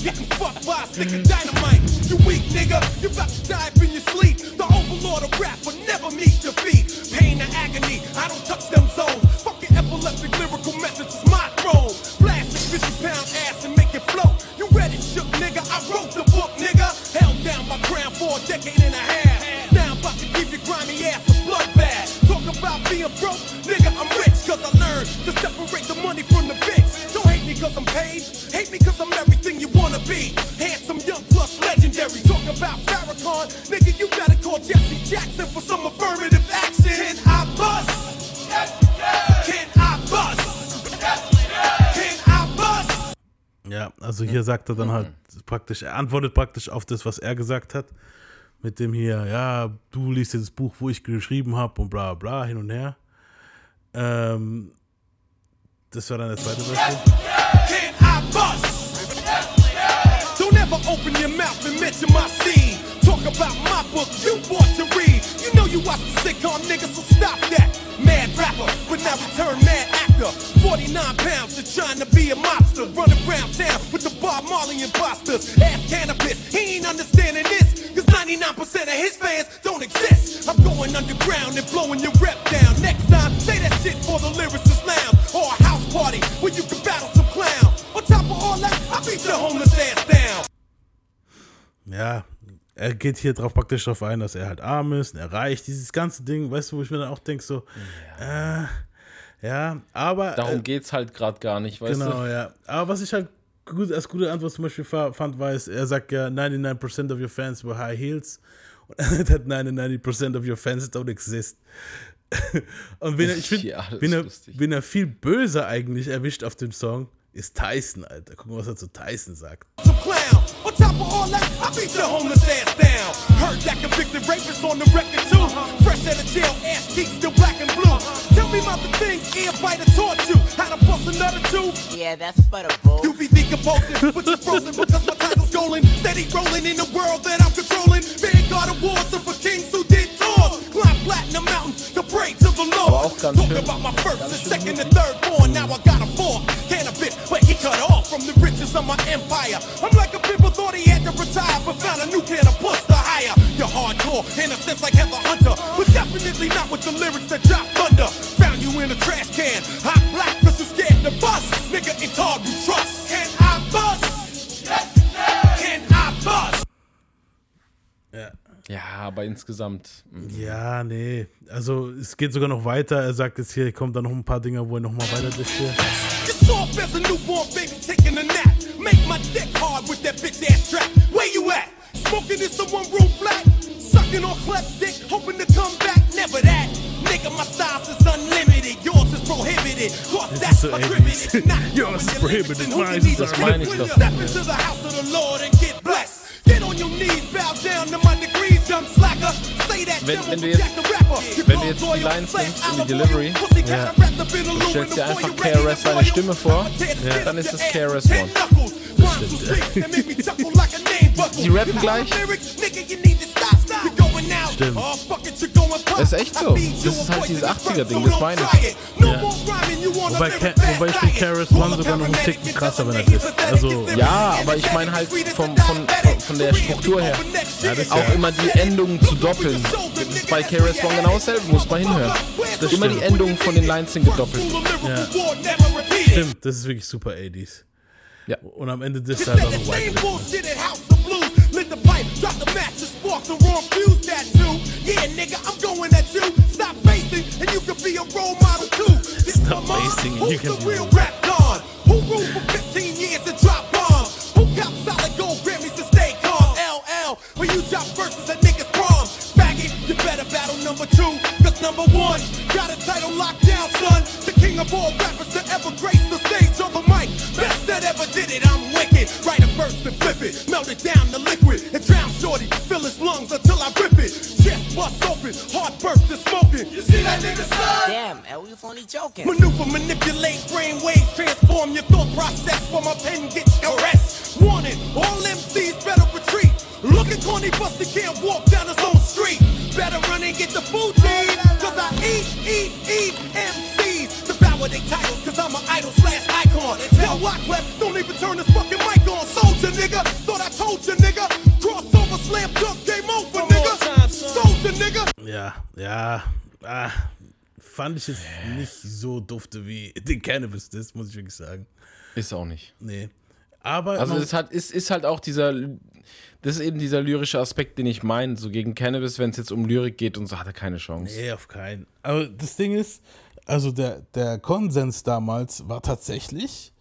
S7: For getting fucked by a stick of dynamite. You weak nigga, you about to die in your sleep. The overlord of rap will never meet defeat. Pain and agony, I don't touch them zones. Fucking epileptic lyrical methods is my throne. Blast a 50 pound ass and make it float. You read it, shook nigga. I wrote the book, nigga. Held down my crown for a decade and a half. Now I'm about to give your grimy ass a bloodbath. Talk about being broke, nigga. I'm rich cause I learned to separate the money from the bitch. Cause I'm paid. Hate me cause I'm everything you wanna be. Handsome, young, plus legendary. Talk about Farrakhan. Nigga, you gotta call Jesse Jackson for some affirmative action. Can I bust?
S1: Ja, also hier sagt er dann halt praktisch, er antwortet praktisch auf das, was er gesagt hat. Mit dem hier, ja, du liest jetzt das Buch, wo ich geschrieben habe und bla bla, hin und her. Ähm, das war dann der zweite Vers.
S7: Open your mouth and mention my scene. Talk about my book you bought to read. You know you watch the sitcom, nigga, so stop that. Mad rapper, but now return mad actor. 49 pounds and trying to be a mobster. Running around town with the Bob Marley imposters. Ass cannabis, he ain't understanding this. Cause 99% of his fans don't exist. I'm going underground and blowing your rep down. Next time, say that shit for the lyricist lounge. Or a house party where you can battle some clown. On top of all that, I beat your homeless ass down.
S1: Ja, er geht hier drauf praktisch drauf ein, dass er halt arm ist und er reich. Dieses ganze Ding, weißt du, wo ich mir dann auch denke, so, ja, äh, ja aber.
S2: Darum
S1: äh,
S2: geht's halt gerade gar nicht, weißt
S1: genau,
S2: du?
S1: ja. Aber was ich halt gut, als gute Antwort zum Beispiel fa- fand, war, ist, er sagt ja, 99% of your fans were high heels. Und er hat 99% of your fans don't exist. und wen er, ich finde,
S2: Ja,
S1: wen, er, wen er viel böser eigentlich erwischt auf dem Song, ist Tyson, Alter. Guck mal, was er zu Tyson sagt.
S7: Some clown. On top of all that, I beat your homeless ass down. Heard that convicted rapist on the record too. Fresh out of jail, ass cheeks still black and blue. Tell me about the things ear biter taught you. How to bust another two.
S16: Yeah, that's butter, bro.
S7: You be decomposing, but you're frozen because my title's golden. Steady rolling in the world that I'm controlling. Vanguard awards are for kings who did platinum mountains to pray to the Lord.
S2: auch
S7: Talk
S2: schön-
S7: about my first and second and third born. Now I got a four. Cannabis, but he cut off from the riches of my empire. I'm like a people thought he had to retire, but found a new can of puss to hire. You're hardcore, in a sense like Heather Hunter, but definitely not with the lyrics that drop thunder. Found you in a trash can, hot black, cause you scared to bust. Nigga, it's hard to trust. Can I bust? Can I bust?
S1: Ja.
S2: Ja, aber insgesamt. mm.
S1: Ja, nee. Also es geht sogar noch weiter. Er sagt jetzt hier, kommt da noch ein paar Dinge, wo er nochmal weiter dichtet.
S7: You're soft as a newborn baby taking a nap. Make my dick hard with that bitch ass trap. Where you at? Smoking in some one room flat? Sucking on Clef's dick, hoping to come back. Never that. Nigga, my styles is unlimited. Yours is prohibited. Cause
S1: Das
S7: that's
S1: ist so
S7: prohibited. Not
S1: Yours is
S7: knowing your limits
S1: prohibited.
S7: and who you
S1: Mine
S7: need
S1: is
S7: to
S2: Das meine ich
S7: when
S2: doch.
S7: you Step into the house of the Lord and get blessed. Get on your knees, bow down to my degrees,
S2: Wenn- wenn du jetzt- wenn du jetzt die Lines nimmst in die Delivery,
S1: Ja.
S7: aluminum
S2: stellst dir einfach KRS seine. Stimme vor, Ja. dann ist es. KRS One. Die rappen gleich.
S1: Stimmt.
S2: Das ist echt so. Das ist halt dieses
S7: poisonous
S2: 80er-Ding,
S7: drug,
S2: das meine ich.
S1: Ja. Wobei, wobei ich finde. KRS One sogar noch einen Ticken krasser, wenn er disst. Also,
S2: Ja, aber ich meine halt vom, von, von, von der Struktur her.
S1: Ja, das ist
S2: Auch
S1: ja-
S2: immer die Endungen zu doppeln. Das ist bei KRS One genau dasselbe, muss man hinhören.
S1: Das
S2: Immer die. Endungen von den Lines sind gedoppelt.
S1: Ja. Stimmt, das ist wirklich super 80s.
S2: Ja.
S1: Und am Ende halt
S7: the
S1: auch noch White
S7: Yeah, nigga, I'm going at you. Stop basing, and you can be a role model too. This
S1: Stop basing and you
S7: Who's
S1: can
S7: the
S1: be a
S7: real rap god? Who ruled for 15 years and dropped bombs? Who got solid gold Grammys to stay calm? LL, when you drop verses at niggas' prom. Faggot, you better battle number two. Cause number one got a title locked down, son. The king of all rappers to ever grace the stage on the mic. Best that ever did it, I'm wicked. Write a verse and flip it. Melt it down to liquid. And drown shorty. Fill his lungs until I rip it. Chest bust open. Heart burst and smoking. You see that nigga son?
S16: Damn, L, you only joking.
S7: Maneuver, manipulate brain waves, transform your thought process while my pen gets caressed. Warning, all MCs better retreat. Look at corny bust, he can't walk down his own street. Better run and get the food team. Cause I eat, eat, eat MCs. Devour their titles, cause I'm an idol slash icon. Tell Wyclef, don't even turn this fucking mic on. Soldier nigga, thought I told you nigga. Crossover, slam dunk, game over nigga. Soldier nigga.
S1: Ja, ja. Ah, fand ich jetzt nicht so dufte wie den Cannabis Diss, muss ich wirklich sagen.
S2: Ist auch nicht.
S1: Nee. Aber
S2: Also es hat, ist, ist halt auch dieser, das ist eben dieser lyrische Aspekt, den ich meine. So gegen Cannabis, wenn es jetzt um Lyrik geht und so, hat er keine Chance.
S1: Nee, auf keinen. Aber das Ding ist, also der, der Konsens damals war tatsächlich,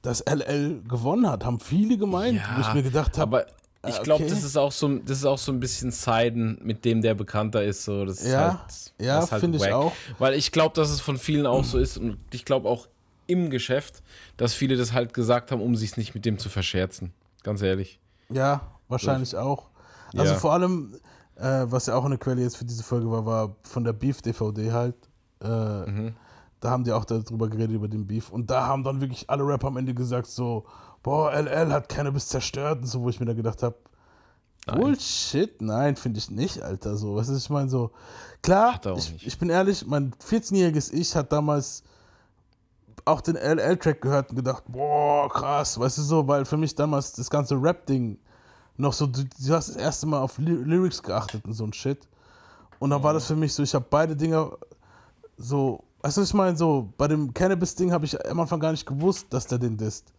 S1: dass LL gewonnen hat. Haben viele gemeint, wo ich mir gedacht habe.
S2: Aber ich glaube,
S1: okay.
S2: das ist auch so, das ist auch so ein bisschen Seiden, mit dem der bekannter ist. So, das ist
S1: Ja,
S2: halt,
S1: ja,
S2: halt
S1: finde ich auch.
S2: Weil ich glaube, dass es von vielen auch so ist und ich glaube auch im Geschäft, dass viele das halt gesagt haben, um sich nicht mit dem zu verscherzen. Ganz ehrlich.
S1: Ja, wahrscheinlich auch. Also
S2: Ja.
S1: vor allem, äh, was ja auch eine Quelle jetzt für diese Folge war, war von der Beef-DVD halt. Äh,
S2: Mhm.
S1: Da haben die auch darüber geredet, über den Beef. Und da haben dann wirklich alle Rapper am Ende gesagt so, boah, LL hat Cannabis zerstört und so, wo ich mir da gedacht habe, Bullshit, nein, finde ich nicht, Alter. So, was ist, ich meine, so, klar, ich, ich bin ehrlich, mein 14-jähriges Ich hat damals auch den LL-Track gehört und gedacht, boah, krass, weißt du so, weil für mich damals das ganze Rap-Ding noch so, du, du hast das erste Mal auf Ly Lyrics geachtet und so ein Shit. Und dann war das für mich so, ich habe beide Dinger so, weißt du, ich meine, so, bei dem Cannabis-Ding habe ich am Anfang gar nicht gewusst, dass der den disst.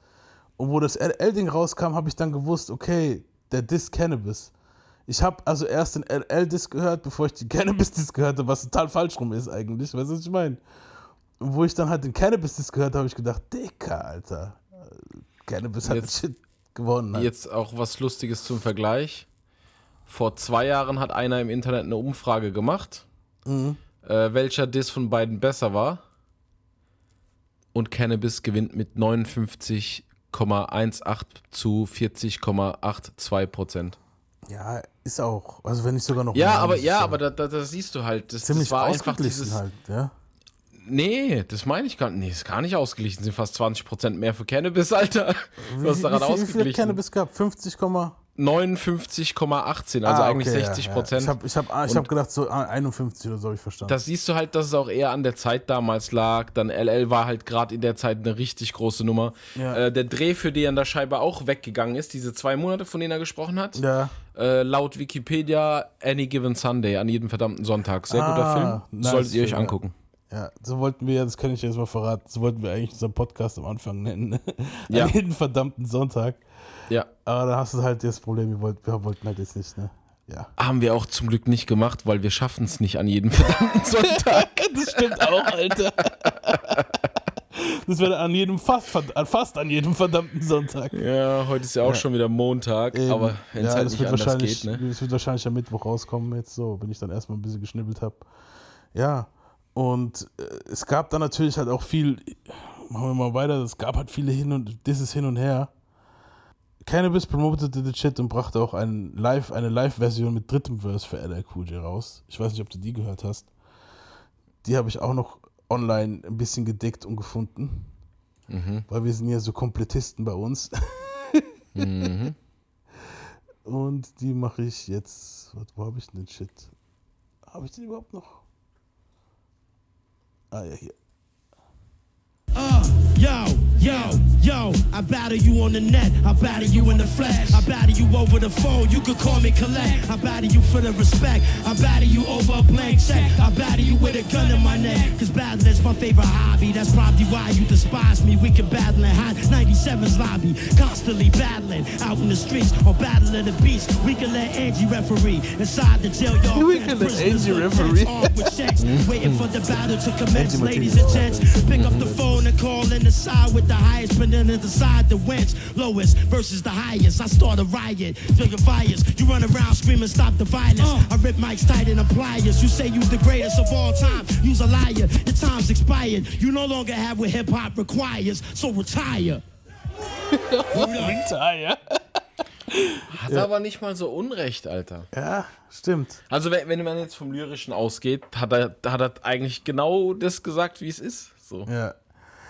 S1: Und wo das LL-Ding rauskam, habe ich dann gewusst, okay, der disst Cannabis. Ich habe also erst den LL-Disc gehört, bevor ich die Cannabis-Disc gehört habe, was total falsch rum ist eigentlich. Weißt du, was ich meine? Und wo ich dann halt den Cannabis-Disc gehört habe, habe ich gedacht, Dicker, Alter. Cannabis hat
S2: Jetzt-
S1: Shit gewonnen. Halt.
S2: Jetzt auch was Lustiges zum Vergleich. Vor zwei Jahren hat einer im Internet eine Umfrage gemacht,
S1: Mhm.
S2: äh, welcher Diss von beiden besser war. Und Cannabis gewinnt mit 59,18 zu 40,82 Prozent.
S1: Ja, ist auch. Also wenn nicht sogar noch
S2: Ja, aber ja, aber da, da, da siehst du halt, das,
S1: ziemlich
S2: das war einfach
S1: ausgeglichen
S2: dieses.
S1: halt, ja.
S2: Nee, das meine ich gar nicht. Nee, ist gar nicht ausgeglichen. Sind fast 20% mehr für Cannabis, Alter. Du hast daran
S1: wie, viel, wie viel
S2: ausgeglichen.
S1: Cannabis gehabt? 50,
S2: 59,18, also
S1: Ah,
S2: eigentlich
S1: okay,
S2: 60
S1: Ja, ja.
S2: Prozent.
S1: Ich habe ich hab, ich hab gedacht, so ah, 51 oder so habe ich verstanden.
S2: Da siehst du halt, dass es auch eher an der Zeit damals lag. Dann LL war halt gerade in der Zeit eine richtig große Nummer.
S1: Ja.
S2: Äh, der Dreh, für den der Scheibe auch weggegangen ist, diese zwei Monate, von denen er gesprochen hat.
S1: Ja.
S2: Äh, laut Wikipedia Any Given Sunday, an jedem verdammten Sonntag. Sehr guter
S1: Ah,
S2: Film.
S1: nice
S2: Solltet ihr euch
S1: ja.
S2: angucken.
S1: Ja, so wollten wir, das kann ich jetzt mal verraten, so wollten wir eigentlich unseren Podcast am Anfang nennen.
S2: Ja.
S1: An jeden verdammten Sonntag.
S2: Ja.
S1: Aber da hast du halt das Problem, wir wollten, wir wollten halt jetzt nicht, ne? Ja.
S2: Haben wir auch zum Glück nicht gemacht, weil wir schaffen es nicht an jedem verdammten Sonntag.
S1: das stimmt auch, Alter. Das wäre an jedem, fast, fast an jedem verdammten Sonntag.
S2: Ja, heute ist ja auch
S1: Ja.
S2: schon wieder Montag,
S1: Eben.
S2: aber wenn es
S1: ja,
S2: halt
S1: das
S2: nicht
S1: wird
S2: anders
S1: wahrscheinlich,
S2: geht, ne?
S1: Das wird wahrscheinlich am Mittwoch rauskommen jetzt so, wenn ich dann erstmal ein bisschen geschnibbelt habe. Ja, und äh, es gab dann natürlich halt auch viel, machen wir mal weiter, es gab halt viele hin und dieses hin und her. Cannabis promotete the shit und brachte auch ein Live, eine Live-Version mit drittem Verse für LL Cool J raus. Ich weiß nicht, ob du die gehört hast. Die habe ich auch noch online ein bisschen gedickt und gefunden.
S2: Mhm.
S1: Weil wir sind ja so Komplettisten bei uns.
S2: Mhm.
S1: Und die mache ich jetzt. Warte, wo habe ich denn den Shit? Habe ich den überhaupt noch? Ah ja, hier.
S4: Uh, yo, yo, yo, I battle you on the net, I battle you in the flesh, I battle you over the phone, you could call me collect, I battle you for the respect, I battle you over a blank check, I battle you with a gun in my neck, cause battling's my favorite hobby, that's probably why you despise me, we can battle in hot 97's lobby, constantly battling, out in the streets, or battle of the beast, we can let Angie referee, inside the jail yard,
S1: We can let Angie referee.
S4: armed with checks, waiting for the battle to commence, ladies and gents, pick up the phone and call in the side with the highest, but then decide the wins. Lowest versus the highest. I start a riot, feel your fires. You run around screaming, stop the violence. I rip mics tight and pliers. You say you the greatest of all time. You's a liar. Your time's expired. You no longer have what hip hop requires. So retire.
S1: Retire.
S2: Hat
S1: Ja.
S2: aber nicht mal so Unrecht, Alter.
S1: Ja, stimmt.
S2: Also wenn, wenn man jetzt vom Lyrischen ausgeht, hat er, hat er eigentlich genau das gesagt, wie es ist. So.
S1: Ja.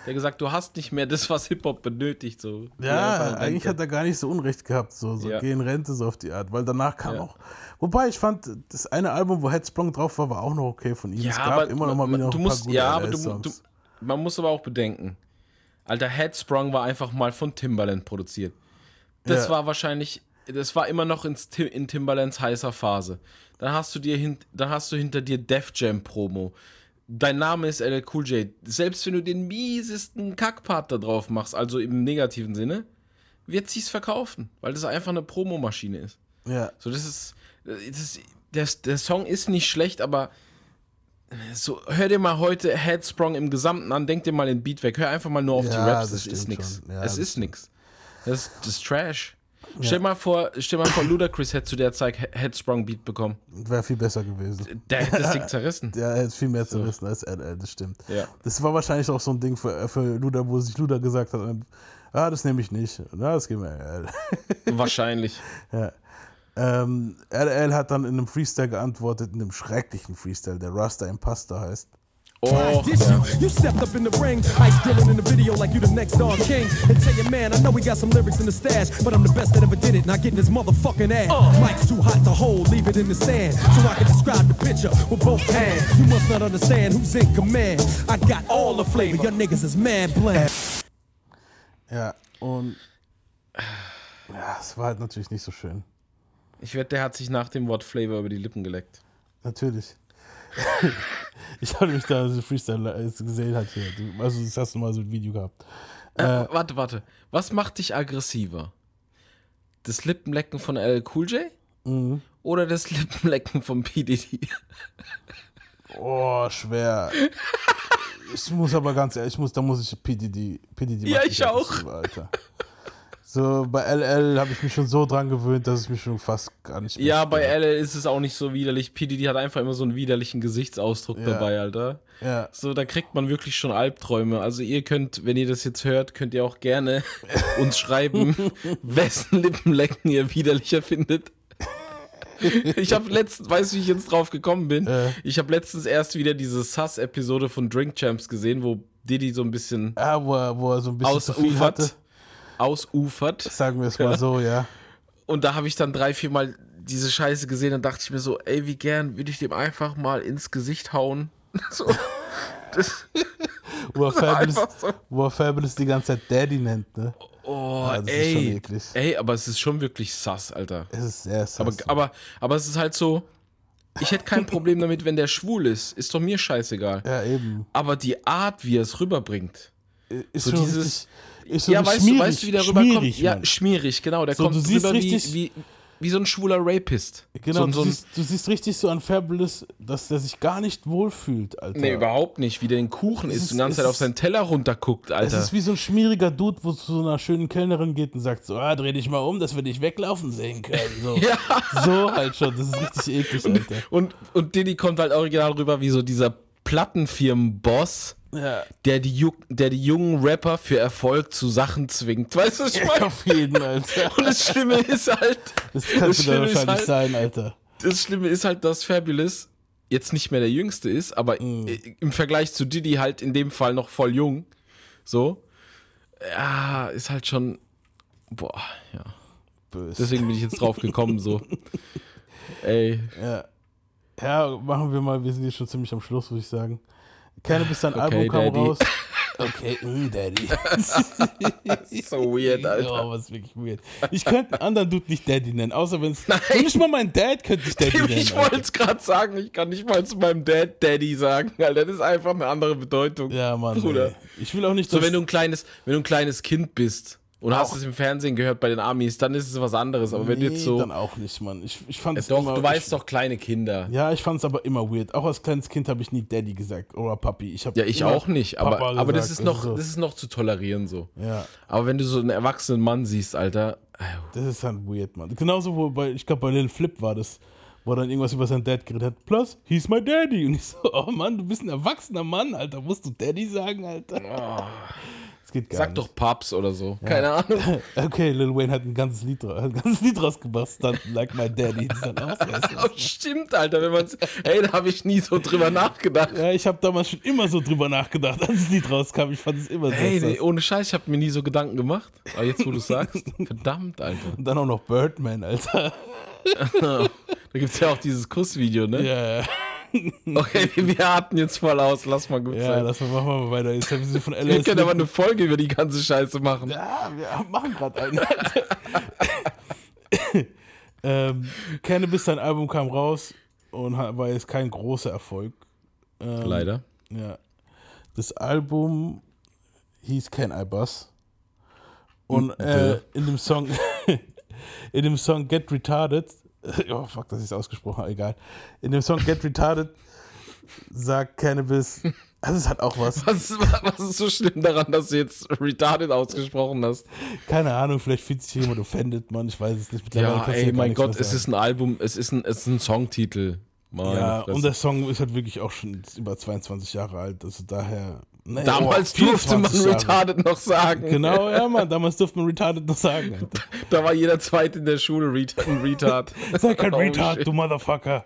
S2: Der hat gesagt, du hast nicht mehr das, was Hip-Hop benötigt. So.
S1: Ja, eigentlich hat er gar nicht so Unrecht gehabt, so, so
S2: Ja.
S1: geh in Rente, so auf die Art, weil danach kam
S2: Ja.
S1: auch. Wobei ich fand, das eine Album, wo Headsprung drauf war, war auch noch okay von ihm.
S2: Ja,
S1: es gab
S2: aber
S1: immer noch mal
S2: man-
S1: wieder ein
S2: musst,
S1: paar gute
S2: ja, aber du, du, man muss aber auch bedenken, Alter, Headsprung war einfach mal von Timbaland produziert. Das
S1: Ja.
S2: war wahrscheinlich, das war immer noch in, in Timbalands heißer Phase. Dann hast du dir hin, dann hast du hinter dir Def Jam Promo. Dein Name ist LL Cool J. Selbst wenn du den miesesten Kackpart da drauf machst, also im negativen Sinne, wird sie's verkaufen, weil das einfach eine Promomaschine ist.
S1: Ja.
S2: So, das ist, das ist der, der Song ist nicht schlecht, aber so, hör dir mal heute Headsprung im Gesamten an, denk dir mal den Beat weg, hör einfach mal nur auf die
S1: Ja,
S2: Raps,
S1: das
S2: ist
S1: stimmt
S2: nix.
S1: Ja,
S2: es
S1: das
S2: ist nix. Das, ist- das ist Trash.
S1: Ja.
S2: Stell mal vor, stell mal vor, Ludacris hätte zu der Zeit He- Headsprung Beat bekommen.
S1: Wäre viel besser gewesen.
S2: Der hätte das Ding zerrissen.
S1: Der hätte viel mehr zerrissen als LL, das stimmt.
S2: Ja.
S1: Das war wahrscheinlich auch so ein Ding für, für Luda, wo sich Luda gesagt hat, ah, das nehme ich nicht. Na, das geben wir LL.
S2: Wahrscheinlich.
S1: Ja. Ähm, LL hat dann in einem Freestyle geantwortet, in einem schrecklichen Freestyle, der Rasta Impasta heißt.
S2: Oh,
S7: you. You stepped up in the ring, ice grilling in the video like you the next Don King. And tell your man, I know we got some lyrics in the stash, but I'm the best that ever did it. Not getting this motherfucking ass. Mike's too hot to hold, leave it in the sand. So I can describe the picture with both hands. You must not understand who's in command. I got all the flavor, your niggas is mad bland.
S1: Ja, und ja, es war halt natürlich nicht so schön.
S2: Ich wette, der hat sich nach dem Wort Flavor über die Lippen geleckt.
S1: Natürlich. ich habe mich da so Freestyle gesehen hat hier. Also das hast du mal so ein Video gehabt.
S2: Äh,
S1: Äh,
S2: warte, warte. Was macht dich aggressiver? Das Lippenlecken von LL Cool J?
S1: Mhm.
S2: Oder das Lippenlecken von PDD?
S1: Oh, schwer. Ich muss aber ganz ehrlich, ich muss, da muss ich PDD, PDD
S2: Ja, ich auch.
S1: Alter. So, bei LL habe ich mich schon so dran gewöhnt, dass es mich schon fast gar nicht mehr
S2: Ja, bei. LL ist es auch nicht so widerlich. PDD hat einfach immer so einen widerlichen Gesichtsausdruck
S1: Ja.
S2: dabei, Alter.
S1: Ja.
S2: So, da kriegt man wirklich schon Albträume. Also ihr könnt, wenn ihr das jetzt hört, könnt ihr auch gerne uns schreiben, wessen Lippenlecken ihr widerlicher findet. Ich habe letztens, weißt du, wie ich jetzt drauf gekommen bin? Ich habe letztens erst wieder diese Sass-Episode von Drink Champs gesehen, wo Diddy so ein bisschen
S1: Ja, wo er, wo er so ein bisschen zu viel
S2: ausufert.
S1: hatte.
S2: Ausufert.
S1: Sagen wir es mal so, ja.
S2: Und da habe ich dann drei, vier Mal diese Scheiße gesehen und dachte ich mir so, ey, wie gern würde ich dem einfach mal ins Gesicht hauen. So. Das,
S1: Wo er, Fabulous,
S2: so.
S1: wo Fabulous die ganze Zeit Daddy nennt, ne?
S2: oh,
S1: Ja, das ist schon
S2: ey. Ey, aber es ist schon wirklich sass, Alter.
S1: Es ist sehr sass.
S2: Aber, aber, aber es ist halt so, ich hätte kein Problem damit, wenn der schwul ist. Ist doch mir scheißegal.
S1: Ja, eben.
S2: Aber die Art, wie er es rüberbringt.
S1: Ist
S2: so dieses.
S1: richtig- ist so
S2: ja, weißt du,
S1: schmierig,
S2: weißt du, wie der rüberkommt? Ja, schmierig, genau. Der
S1: So,
S2: kommt
S1: du siehst
S2: rüber
S1: richtig-
S2: wie, wie, wie so ein schwuler Rapist.
S1: Genau,
S2: so, so
S1: du,
S2: ein,
S1: siehst, du siehst richtig so an Fabulous, dass der sich gar nicht wohlfühlt, Alter.
S2: Nee, überhaupt nicht. Wie der den Kuchen isst
S1: ist-
S2: und die ganze Zeit auf seinen Teller runterguckt,
S1: Es
S2: Alter.
S1: ist wie so ein schmieriger Dude, wo zu so einer schönen Kellnerin geht und sagt so, ah, dreh dich mal um, dass wir dich weglaufen sehen können. So,
S2: Ja.
S1: so halt schon, das ist richtig eklig, Alter.
S2: Und, und Diddy kommt halt original rüber wie so dieser Plattenfirmen-Boss,
S1: Ja.
S2: der, die der die jungen Rapper für Erfolg zu Sachen zwingt. Weißt du, was ich meine?
S1: Auf jeden, Alter.
S2: Und das Schlimme ist halt.
S1: Das kann
S2: das Schlimme
S1: wahrscheinlich
S2: halt,
S1: sein, Alter.
S2: Das Schlimme ist halt, dass Fabulous jetzt nicht mehr der Jüngste ist, aber
S1: Mhm.
S2: im Vergleich zu Diddy halt in dem Fall noch voll jung. So. Ja, ist halt schon. Boah, ja.
S1: Böse.
S2: Deswegen bin ich jetzt drauf gekommen, so. Ey.
S1: Ja. Ja, machen wir mal, wir sind hier schon ziemlich am Schluss, würde ich sagen. Cannabis, sein
S2: Okay,
S1: Album kam
S2: Daddy.
S1: raus. Okay, mm, Daddy.
S2: so weird, Alter.
S1: Oh, was wirklich weird. Ich könnte einen anderen Dude nicht Daddy nennen, außer wenn es. Nicht mal mein Dad könnte ich Daddy nennen.
S2: Ich wollte es gerade sagen, ich kann nicht mal zu meinem Dad Daddy sagen, Alter. Das ist einfach eine andere Bedeutung.
S1: Ja, Mann.
S2: Bruder.
S1: Ey. Ich will auch nicht,
S2: So, wenn du ein kleines, wenn du ein kleines Kind bist und hast
S1: Auch.
S2: es im Fernsehen gehört bei den Amis, dann ist es was anderes. Aber wenn du
S1: Nee,
S2: jetzt so.
S1: dann auch nicht, Mann. Ich, ich fand es
S2: doch,
S1: immer,
S2: du weißt
S1: ich,
S2: doch, kleine Kinder.
S1: Ja, ich fand es aber immer weird. Auch als kleines Kind habe ich nie Daddy gesagt oder Papi. Ich
S2: Ja, ich auch nicht, aber, aber das ist noch,
S1: so.
S2: das ist noch zu tolerieren so.
S1: Ja.
S2: Aber wenn du so einen erwachsenen Mann siehst, Alter,
S1: Das ist halt weird, Mann. Genauso, wo bei, ich glaube, bei Lil Flip war das, wo er dann irgendwas über seinen Dad geredet hat. Plus, he's my daddy. Und ich so, oh Mann, du bist ein erwachsener Mann, Alter. Musst du Daddy sagen, Alter? Das geht gar
S2: sag
S1: nicht.
S2: doch Paps oder so.
S1: Ja.
S2: Keine Ahnung.
S1: Okay, Lil Wayne hat ein ganzes Lied, ein ganzes Lied rausgebracht, Stunt Like My Daddy.
S2: Stimmt, Alter, wenn man's. Ey, da habe ich nie so drüber nachgedacht.
S1: Ja, ich habe damals schon immer so drüber nachgedacht, als das Lied rauskam. Ich fand es immer so.
S2: Hey, nee, ohne Scheiß, ich habe mir nie so Gedanken gemacht. Aber jetzt, wo du sagst, verdammt, Alter.
S1: Und dann auch noch Birdman, Alter.
S2: da gibt's ja auch dieses Kussvideo, ne?
S1: Ja, ja.
S2: Okay, wir hatten jetzt voll aus, lass mal gut
S1: Ja,
S2: sein.
S1: lass mal, machen wir mal weiter. Jetzt haben wir von
S2: wir
S1: LS
S2: können aber eine Folge über die ganze Scheiße machen.
S1: Ja, wir machen gerade einen. ähm, Cannabis, sein Album kam raus und war jetzt kein großer Erfolg. Ähm,
S2: Leider.
S1: Ja. Das Album hieß Can I Buzz? Und
S2: Mhm.
S1: äh, in dem Song in dem Song Get Retarded oh fuck, dass ich es ausgesprochen habe, egal. In dem Song Get Retarded sagt Cannabis, also es hat auch was.
S2: Was, was ist so schlimm daran, dass du jetzt retarded ausgesprochen hast?
S1: Keine Ahnung, vielleicht fühlt sich jemand offended, Mann, ich weiß es nicht. Mittlerweile
S2: Ja, ey, mein Gott, es ist ein Album, es ist ein, es ist ein Songtitel. Meine
S1: Ja,
S2: Fresse.
S1: und der Song ist halt wirklich auch schon über 22 Jahre alt, also daher Nee,
S2: Damals
S1: oh,
S2: durfte man
S1: 24 Jahre.
S2: retarded noch sagen.
S1: Genau, ja, Mann, damals durfte man retarded noch sagen. Alter.
S2: Da war jeder Zweite in der Schule Ret ein Retard.
S1: Sei kein
S2: Oh,
S1: Retard,
S2: shit.
S1: du Motherfucker.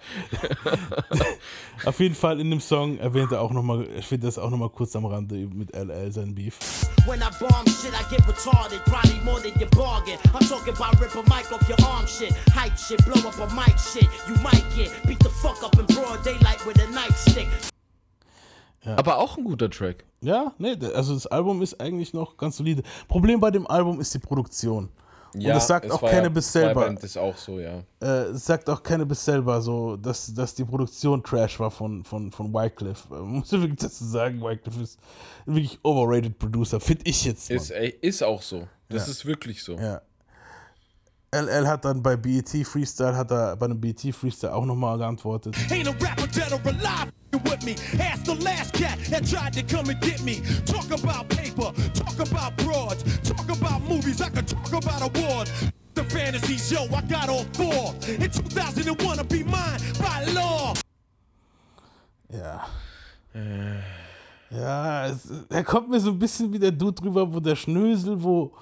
S1: Auf jeden Fall in dem Song erwähnt er auch nochmal, ich finde das auch nochmal kurz am Rande mit LL sein Beef.
S16: When I bomb shit, I get retarded. Probably more than your bargain. I'm talking about rip a mic off your arm shit. Hype shit, blow up a mic shit. You might get beat the fuck up in broad daylight with a nightstick.
S2: Aber auch ein guter Track.
S1: Ja, nee, also das Album ist eigentlich noch ganz solide. Problem bei dem Album ist die Produktion. Und das sagt auch Cannabis
S2: ja,
S1: selber.
S2: Band ist auch so, ja.
S1: Äh, sagt auch Cannabis selber so, dass, dass die Produktion Trash war von, von, von Wycliffe. Äh, Man muss ja wirklich dazu sagen, Wycliffe ist ein wirklich overrated Producer, finde ich jetzt.
S2: Ist,
S1: Mann.
S2: ey, ist auch so. Das
S1: Ja.
S2: ist wirklich so.
S1: Ja. LL hat dann bei BET Freestyle, hat er bei einem BET Freestyle auch nochmal geantwortet.
S7: Ain't a rapper dead or alive with me. Ask the last cat that tried to come and get me. Talk about paper, talk about broads, talk about movies. I could talk about awards. The fantasy show, I got all four. In 2001, I'll be mine by law.
S1: Ja. Ja, es, er kommt mir so ein bisschen wie der Dude drüber, wo der Schnösel, wo.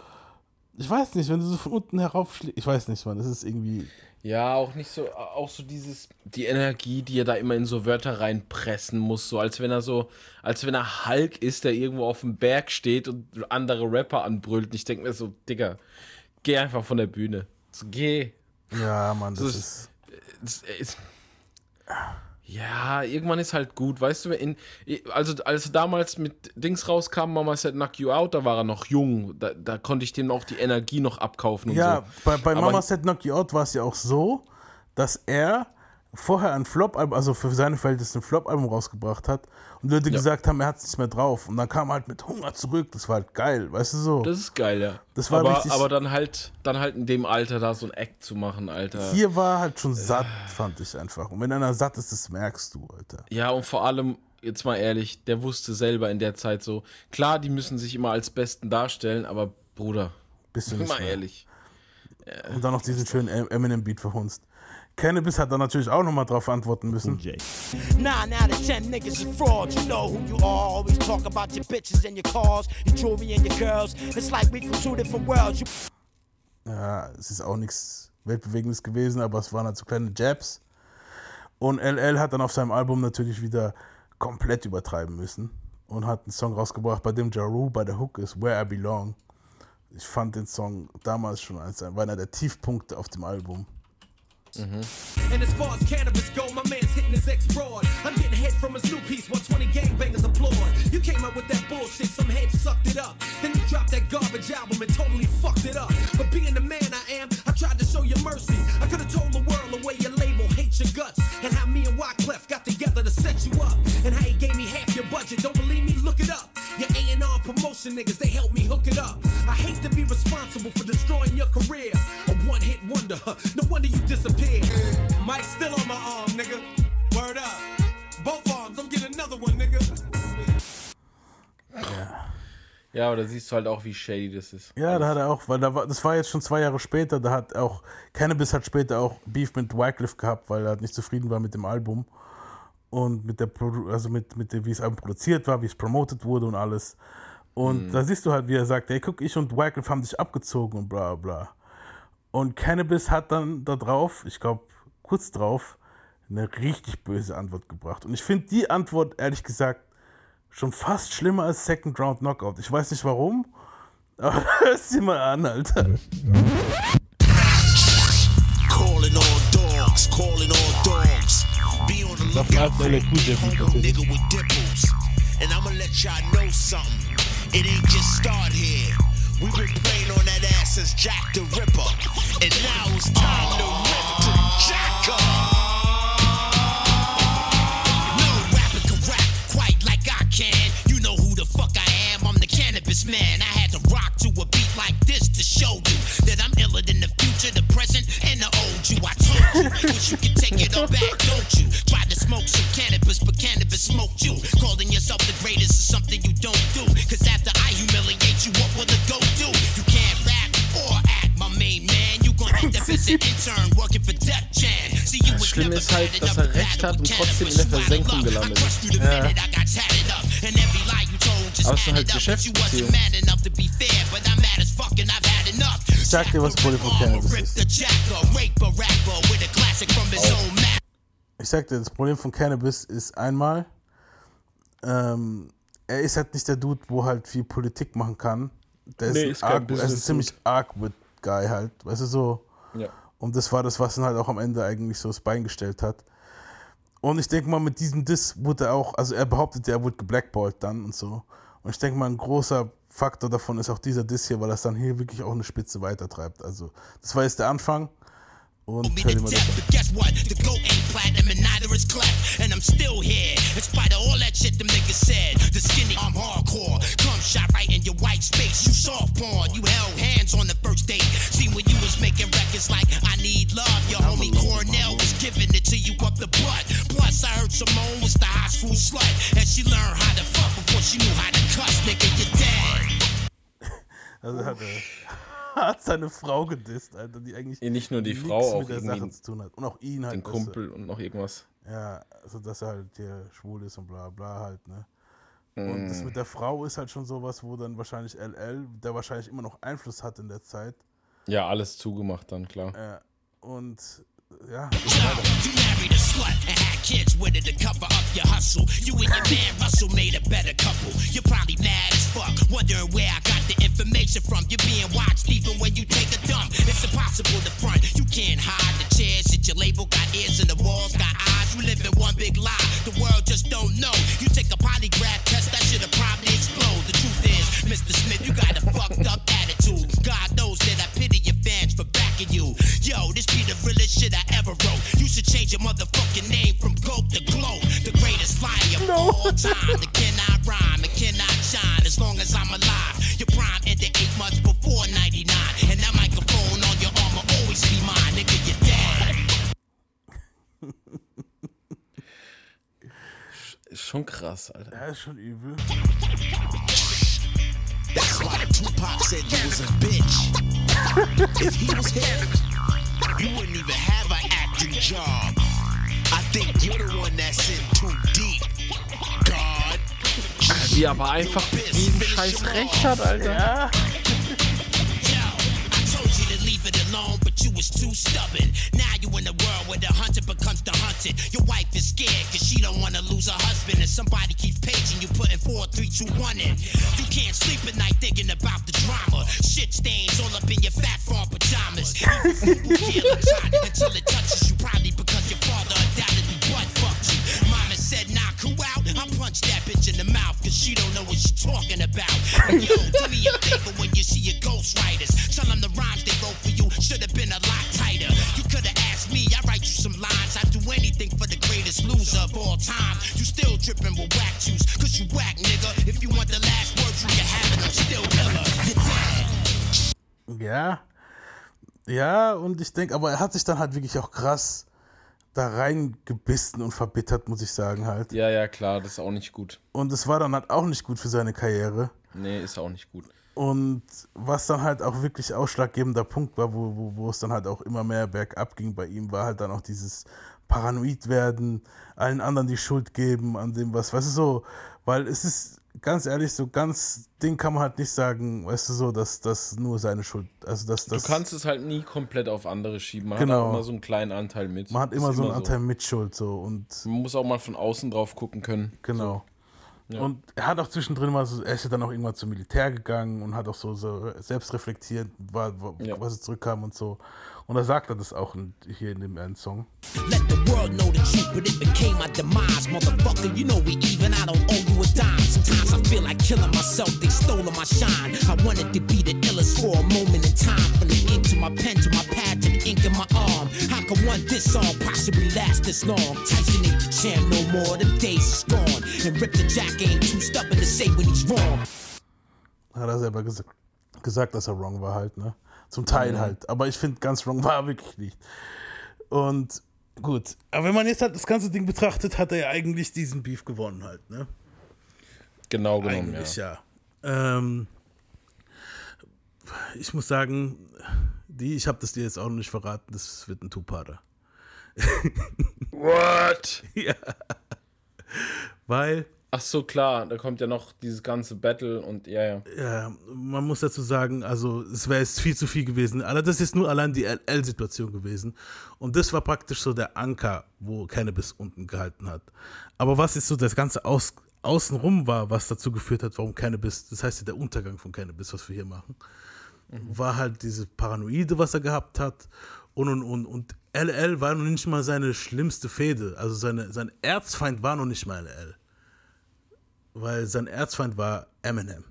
S1: Ich weiß nicht, wenn du so von unten heraufschlägst. Ich weiß nicht, Mann, das ist irgendwie.
S2: Ja, auch nicht so, auch so dieses, die Energie, die er da immer in so Wörter reinpressen muss, so als wenn er so, als wenn er Hulk ist, der irgendwo auf dem Berg steht und andere Rapper anbrüllt. Und ich denke mir so, Digga, geh einfach von der Bühne. So, geh.
S1: Ja, Mann, das
S2: Das
S1: ist.
S2: Es ist- ja, irgendwann ist halt gut, weißt du, in, also als damals mit Dings rauskam, Mama Said Knock You Out, da war er noch jung, da, da konnte ich dem auch die Energie noch abkaufen und
S1: Ja,
S2: so.
S1: bei, bei
S2: Aber-
S1: Mama Said Knock You Out war es ja auch so, dass er vorher ein Flop-Album, also für seine Verhältnisse ein Flop-Album rausgebracht hat und Leute
S2: Ja.
S1: gesagt haben, er hat es nicht mehr drauf. Und dann kam er halt mit Hunger zurück. Das war halt geil, weißt du so.
S2: Das ist geil, ja.
S1: Das war
S2: aber,
S1: richtig-
S2: aber dann halt, dann halt in dem Alter da so ein Act zu machen, Alter.
S1: Hier war halt schon satt, fand ich einfach. Und wenn einer satt ist, das merkst du, Alter.
S2: Ja, und vor allem, jetzt mal ehrlich, der wusste selber in der Zeit so, klar, die müssen sich immer als Besten darstellen, aber Bruder,
S1: Bist du nicht
S2: mal ehrlich.
S1: Und dann noch diesen schönen Em- Eminem-Beat verhunzt. Cannabis hat dann natürlich auch nochmal drauf antworten müssen.
S16: Nine out of ten niggas is frauds. You know who you are. Always talk about your bitches and your cars, your jewelry and your girls. It's like we from two different worlds. You
S1: Ja, es ist auch nichts Weltbewegendes gewesen, aber es waren halt so kleine Jabs. Und LL hat dann auf seinem Album natürlich wieder komplett übertreiben müssen und hat einen Song rausgebracht, bei dem Ja Rule bei der Hook ist, Where I Belong. Ich fand den Song damals schon als war einer der Tiefpunkte auf dem Album. Mm-hmm.
S7: And as far as cannabis go, my man's hitting his ex broad. I'm getting head from his new piece, 120 gangbangers applaud. You came up with that bullshit, some heads sucked it up. Then you dropped that garbage album and totally fucked it up. But being the man I am, I tried to show you mercy. I could have told the world the way your label hates your guts. And how me and Wyclef got together to set you up. And how he gave me half your budget. Don't believe me? Look it up. Your A&R promotion niggas, they helped me hook it up. I hate to be responsible for destroying your career. Huh? No wonder you disappeared. Mike's still on my arm, nigga. Word up. Both arms, I'm getting another one, nigga.
S2: Ja, aber da siehst du halt auch, wie shady das ist.
S1: Ja, da hat er auch, weil da war, das war jetzt schon zwei Jahre später, da hat auch, Cannabis hat später auch Beef mit Wycliffe gehabt, weil er halt nicht zufrieden war mit dem Album und mit der, Produ- also mit, mit dem, wie es Album produziert war, wie es promotet wurde und alles. Und
S2: Mhm.
S1: da siehst du halt, wie er sagt, ey, guck, ich und Wycliffe haben sich abgezogen und bla bla. Und Cannabis hat dann da drauf, ich glaube, kurz drauf, eine richtig böse Antwort gebracht. Und ich finde die Antwort, ehrlich gesagt, schon fast schlimmer als Second Round Knockout. Ich weiß nicht warum, aber hör sie mal an, Alter.
S17: Calling all dogs, calling all dogs. Be on the
S1: Das
S17: lookout
S1: bleibt
S17: for
S1: LL
S17: a
S1: Cool J
S17: real nigga with dimples. And I'ma let y'all know something. It ain't just start here. We've been playing on that ass since Jack the Ripper. And now it's time to rip to Jacka. No rapper can rap quite like I can. You know who the fuck I am. I'm the cannabis man. I had to rock to a beat like this to show you that I'm iller than the future, the present, and the old you. I told you, wish you could take it all back, don't you? Tried to smoke some cannabis, but cannabis smoked you. Calling yourself the greatest is something you don't do. Cause after I humiliate you, what will the go do? You can't rap or act, my main man. You gonna end up as an intern working for Def Jam. See, you
S2: Schlimme
S17: never
S2: ist halt, dass er recht hat und trotzdem in der Versenkung gelandet ist.
S17: Up, told
S2: Aber es ist halt Geschäftsbeziehung.
S1: Ich sag dir, was von Cannabis ist. Ich sag dir, das Problem von Cannabis ist einmal, ähm, er ist halt nicht der Dude, wo halt viel Politik machen kann. Der
S2: Nee,
S1: ist,
S2: ist
S1: arg, er ist ein ziemlich awkward Guy halt, weißt du so.
S2: Ja.
S1: Und das war das, was ihn halt auch am Ende eigentlich so das Bein gestellt hat. Und ich denke mal, mit diesem Diss wurde er auch, also er behauptet, er wurde geblackballt dann und so. Und ich denke mal, ein großer Faktor davon ist auch dieser Diss hier, weil das dann hier wirklich auch eine Spitze weitertreibt. Also, das war jetzt der Anfang. Dir mal das an.
S4: But guess what? The goat ain't platinum and neither is cleft. And I'm still here. In spite of all that shit them niggas said. The skinny, I'm hardcore. Come shot right in your white space. You soft porn. You held hands on the first date. See when you was making records like I Need Love. Your homie Cornell was giving it to you up the butt. Plus I heard Simone was the high school slut. And she learned how to fuck before she knew how to cuss. Nigga, you're dead.
S1: Hat seine Frau gedisst, Alter, die eigentlich
S2: Nicht nur die
S1: nichts
S2: Frau, auch
S1: mit der Sache zu tun hat. Und auch ihn halt.
S2: den Kumpel und noch irgendwas.
S1: Ja, also dass er halt hier schwul ist und bla bla halt, ne? Und das
S2: Mm.
S1: mit der Frau ist halt schon sowas, wo dann wahrscheinlich LL, der wahrscheinlich immer noch Einfluss hat in der Zeit.
S2: Ja, alles zugemacht dann, klar.
S1: Ja, und ja.
S4: Kids with her to cover up your hustle. You and your man Russell made a better couple. You're probably mad as fuck, wondering where I got the information from. You're being watched even when you take a dump. It's impossible to front. You can't hide the chairs that your label. Got ears and the walls got eyes. You live in one big lie. The world just don't know. You take a polygraph test, that shit'll probably explode. The truth is, Mr. Smith, you got a fucked up attitude. God knows that I pity your fans for backing you. Yo, this be the realest shit I ever wrote. You should change your motherfucking name from Goat to Glow. The greatest liar of all time. That cannot rhyme, it cannot shine as long as I'm alive.
S2: Schon krass, Alter.
S1: Ja, ist schon übel.
S18: That's why Tupac said you was a bitch. if he was here, you wouldn't even have an acting job. I think you're the one that's in too deep. God.
S2: Wie aber einfach jeden Scheiß recht hat, Alter.
S1: Ja.
S4: Alone, but you was too stubborn. Now you in the world where the hunter becomes the hunted. Your wife is scared cause she don't wanna lose her husband. And somebody keeps paging you, putting four, three, two, one in. You can't sleep at night thinking about the drama. Shit stains all up in your fat farm pajamas. Even a child until it touches you, probably because your father undoubtedly butt fucked you. Mama said, knock who out? I punched that bitch in the mouth cause she don't know what she's talking about. Yo, do me a favor when you see your ghostwriters. Tell them the rhymes they should have been a lot tighter. You could have asked me, I write you some lines. I do anything for the greatest loser of all time. You still dripping with whack juice, cause you whack, nigga. If you want the last words, you can have it, I'm still iller. You're dead.
S1: Ja. Ja, und ich denke, aber er hat sich dann halt wirklich auch krass da reingebissen und verbittert, muss ich sagen halt.
S2: Ja, ja, klar, das ist auch nicht gut.
S1: Und es war dann halt auch nicht gut für seine Karriere.
S2: Nee, ist auch nicht gut.
S1: Und was dann halt auch wirklich ausschlaggebender Punkt war, wo, wo, wo es dann halt auch immer mehr bergab ging bei ihm, war halt dann auch dieses Paranoid werden, allen anderen die Schuld geben an dem, was, weißt du, so, weil es ist ganz ehrlich, so ganz Ding kann man halt nicht sagen, weißt du, so, dass das nur seine Schuld, also dass das.
S2: du kannst es halt nie komplett auf andere schieben. Man hat
S1: Genau.
S2: auch immer so einen kleinen Anteil mit.
S1: man hat
S2: Ist
S1: immer so einen Anteil Mitschuld, so, und
S2: Man muss auch mal von außen drauf gucken können.
S1: Genau.
S2: Ja.
S1: Und er hat auch zwischendrin mal so, er ist ja dann auch irgendwann zum Militär gegangen und hat auch so, so selbst reflektiert, war, war, was er zurückkam und so. Und da sagt er das auch in, hier in dem einen Song.
S18: Let the world know the truth, but it became my demise. Motherfucker, you know we even, I don't owe you a dime. Sometimes I feel like killing myself, they stole my shine. I wanted to be the illest for a moment in time. From the ink to my pen to my pad to the ink in my arm. How can one song possibly last this long? Tyson ain't the champ no more, the days is gone. And Rip the Jack ain't too stubborn to say when he's wrong.
S1: Hat er selber ges gesagt, dass er wrong war halt, ne? Zum Teil
S2: Mhm.
S1: halt. Aber ich finde, ganz wrong war er wirklich nicht. Und gut. Aber wenn man jetzt halt das ganze Ding betrachtet, hat er ja eigentlich diesen Beef gewonnen halt, ne?
S2: Genau genommen,
S1: Eigentlich
S2: ja.
S1: ja. Ähm, ich muss sagen, die, ich habe das dir jetzt auch noch nicht verraten, das wird ein Two-Parter.
S2: What?
S1: ja. Weil.
S2: Ach so, klar, da kommt ja noch dieses ganze Battle und ja, ja.
S1: Ja, man muss dazu sagen, also es wäre jetzt viel zu viel gewesen. Aber das ist nur allein die LL-Situation gewesen. Und das war praktisch so der Anker, wo Cannabis unten gehalten hat. Aber was ist so das ganze Aus Außenrum war, was dazu geführt hat, warum Cannabis, das heißt ja der Untergang von Cannabis, was wir hier machen, war halt diese Paranoide, was er gehabt hat. Und, und, und, und LL war noch nicht mal seine schlimmste Fehde. Also seine, sein Erzfeind war noch nicht mal LL weil sein Erzfeind war Eminem.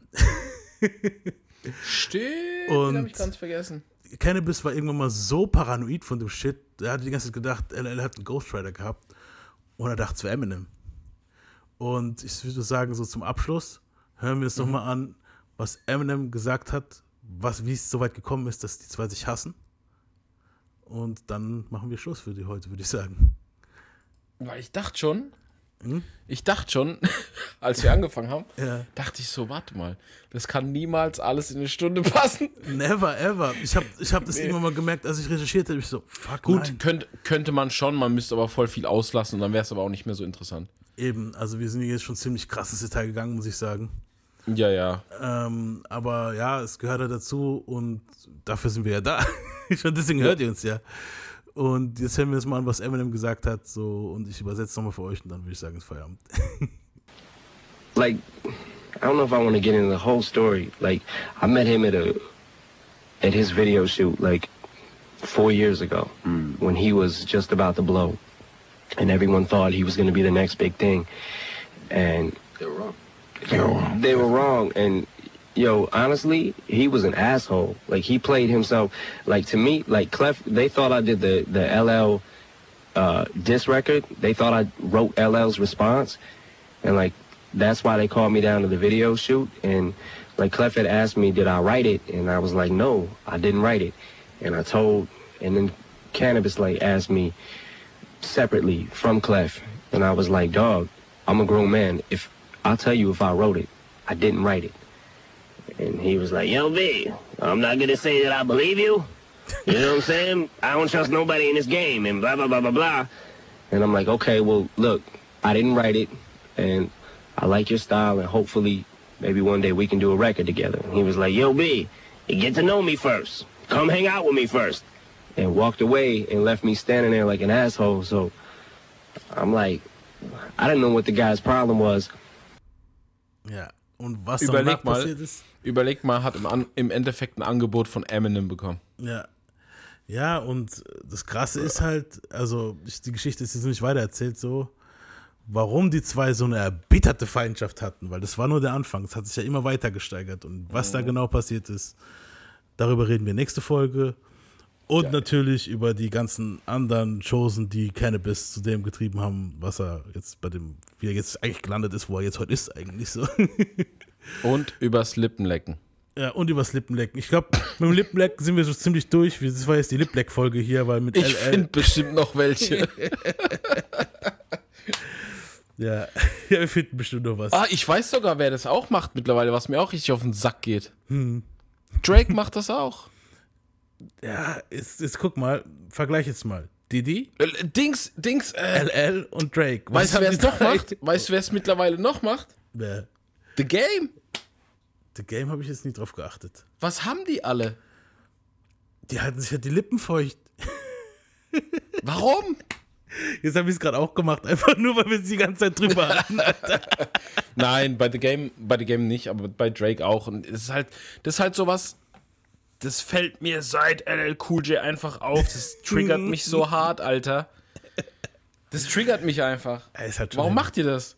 S2: Stimmt,
S1: Und-
S2: den hab ich ganz vergessen.
S1: Cannabis war irgendwann mal so paranoid von dem Shit, er hat die ganze Zeit gedacht, LL hat einen Ghostwriter gehabt und er dachte, es wäre Eminem. Und ich würde sagen, so zum Abschluss, hören wir uns noch mal an, was Eminem gesagt hat, was, wie es so weit gekommen ist, dass die zwei sich hassen. Und dann machen wir Schluss für die heute, würde ich sagen.
S2: Weil ich dachte schon,
S1: Hm?
S2: ich dachte schon, als wir angefangen haben,
S1: Ja.
S2: dachte ich so, warte mal, das kann niemals alles in eine Stunde passen.
S1: Never ever. Ich habe ich hab das
S2: Nee.
S1: irgendwann mal gemerkt, als ich recherchiert habe, ich so, fuck
S2: Gut,
S1: nein.
S2: könnte, man schon, man müsste aber voll viel auslassen und dann wäre es aber auch nicht mehr so interessant.
S1: Eben, also wir sind hier jetzt schon ziemlich krasses Detail gegangen, muss ich sagen.
S2: Ja, ja.
S1: Ähm, aber ja, es gehört ja dazu und dafür sind wir ja da. schon deswegen hört ihr uns ja. Und jetzt hören wir uns mal an, was Eminem gesagt hat, so und ich übersetze nochmal für euch und dann würde ich sagen, ist Feierabend.
S19: like I don't know if I want to get into the whole story. Like I met him at a at his video shoot like four years ago hmm. when he was just about to blow, and everyone thought he was going to be the next big thing, and they were wrong. They were wrong. They were wrong, and yo, honestly, he was an asshole. Like he played himself. Like to me, like Clef, they thought I did the the LL uh, diss record. They thought I wrote LL's response, and like that's why they called me down to the video shoot. And like Clef had asked me, did I write it? And I was like, no, I didn't write it. And I told, and then Cannabis like asked me separately from Clef, and I was like, dog, I'm a grown man. If I'll tell you if I wrote it, I didn't write it. And he was like, yo, B, I'm not gonna say that I believe you. You know what I'm saying? I don't trust nobody in this game and blah, blah, blah, blah, blah. And I'm like, okay, well, look, I didn't write it and I like your style and hopefully maybe one day we can do a record together. And he was like, yo, B, you get to know me first. Come hang out with me first. And walked away and left me standing there like an asshole. So I'm like, I didn't know what the guy's problem was.
S1: Ja, und was danach
S2: Überleg mal,
S1: passiert ist.
S2: Überleg mal, hat im, An im Endeffekt ein Angebot von Eminem bekommen.
S1: Ja. Ja, und das Krasse ist halt, also ich, die Geschichte ist jetzt nicht weitererzählt, so, warum die zwei so eine erbitterte Feindschaft hatten, weil das war nur der Anfang. Es hat sich ja immer weiter gesteigert. Und was da genau passiert ist, darüber reden wir nächste Folge. Und natürlich über die ganzen anderen Chosen, die Cannabis zu dem getrieben haben, was er jetzt bei dem, wie er jetzt eigentlich gelandet ist, wo er jetzt heute ist, eigentlich so.
S2: Und übers Lippenlecken.
S1: Ja, und übers Lippenlecken. Ich glaube, mit dem Lippenlecken sind wir so ziemlich durch. Das war jetzt die Lipleck-Folge hier, weil mit
S2: Ich finde bestimmt noch welche.
S1: ja. ja, wir finden bestimmt noch was.
S2: ah, ich weiß sogar, wer das auch macht mittlerweile, was mir auch richtig auf den Sack geht.
S1: Hm.
S2: Drake macht das auch.
S1: Ja, jetzt, jetzt guck mal, vergleich jetzt mal. Didi,
S2: Dings, Dings, äh,
S1: LL und Drake.
S2: weißt du, wer es noch macht? Weißt du, wer es mittlerweile noch macht?
S1: Wer?
S2: The Game.
S1: The Game habe ich jetzt nicht drauf geachtet.
S2: Was haben die alle?
S1: Die halten sich ja die Lippen feucht.
S2: Warum?
S1: Jetzt habe ich es gerade auch gemacht, einfach nur, weil wir es die ganze Zeit drüber hatten.
S2: Nein, bei The Game, bei The Game nicht, aber bei Drake auch. Und es ist halt, das ist halt sowas, das fällt mir seit LL Cool J einfach auf. Das triggert mich so hart, Alter. Das triggert mich einfach.
S1: Halt
S2: Warum macht ihr das?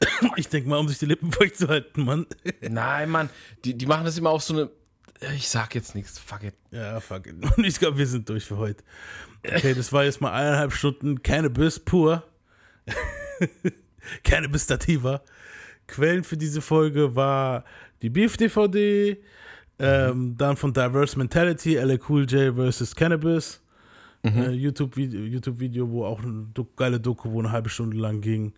S1: Ich denke mal, um sich die Lippen feucht zu halten, Mann.
S2: Nein, Mann. Die, die machen das immer auf so eine. Ich sag jetzt nichts. Fuck it.
S1: Ja, fuck it. Und ich glaube, wir sind durch für heute. Okay, das war jetzt mal eineinhalb Stunden Cannabis pur. Cannabis Stativa. Quellen für diese Folge war die Beef DVD, ähm, dann von Diverse Mentality, LA Cool J vs. Cannabis. Äh, YouTube-Video, YouTube wo auch eine geile Doku, wo eine halbe Stunde lang ging.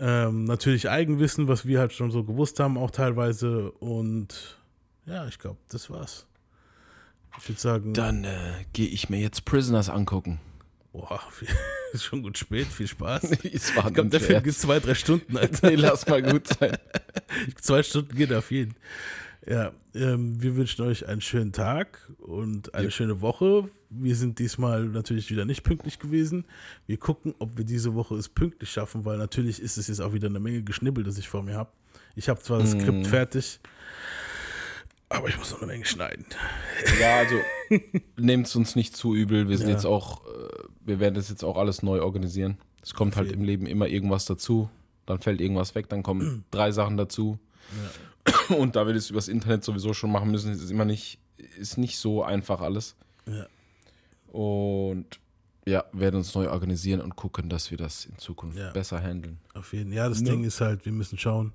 S1: Ähm, natürlich Eigenwissen, was wir halt schon so gewusst haben, auch teilweise. Und ja, ich glaube, das war's. Ich würde sagen.
S2: Dann äh, gehe ich mir jetzt Prisoners angucken.
S1: Boah, viel, ist schon gut spät, viel Spaß.
S2: Es war
S1: ich glaube, der Film geht zwei, drei Stunden, Alter.
S2: Nee, lass mal gut sein.
S1: zwei Stunden geht auf jeden. Ja, ähm, wir wünschen euch einen schönen Tag und eine
S2: Ja.
S1: schöne Woche. Wir sind diesmal natürlich wieder nicht pünktlich gewesen. Wir gucken, ob wir diese Woche es pünktlich schaffen, weil natürlich ist es jetzt auch wieder eine Menge Geschnibbel, das ich vor mir habe. Ich habe zwar das. Skript fertig, aber ich muss noch eine Menge schneiden.
S2: Ja, also nehmt es uns nicht zu übel. Wir sind
S1: Ja.
S2: jetzt auch, äh, wir werden das jetzt auch alles neu organisieren. Es kommt halt im Leben immer irgendwas dazu. Dann fällt irgendwas weg, dann kommen drei Sachen dazu. Und da wir das übers Internet sowieso schon machen müssen, ist es immer nicht, ist nicht so einfach alles.
S1: Ja.
S2: Und ja, werden uns neu organisieren und gucken, dass wir das in Zukunft
S1: Ja.
S2: besser handeln.
S1: Auf jeden Ja, das
S2: Ne?
S1: Ding ist halt, wir müssen schauen.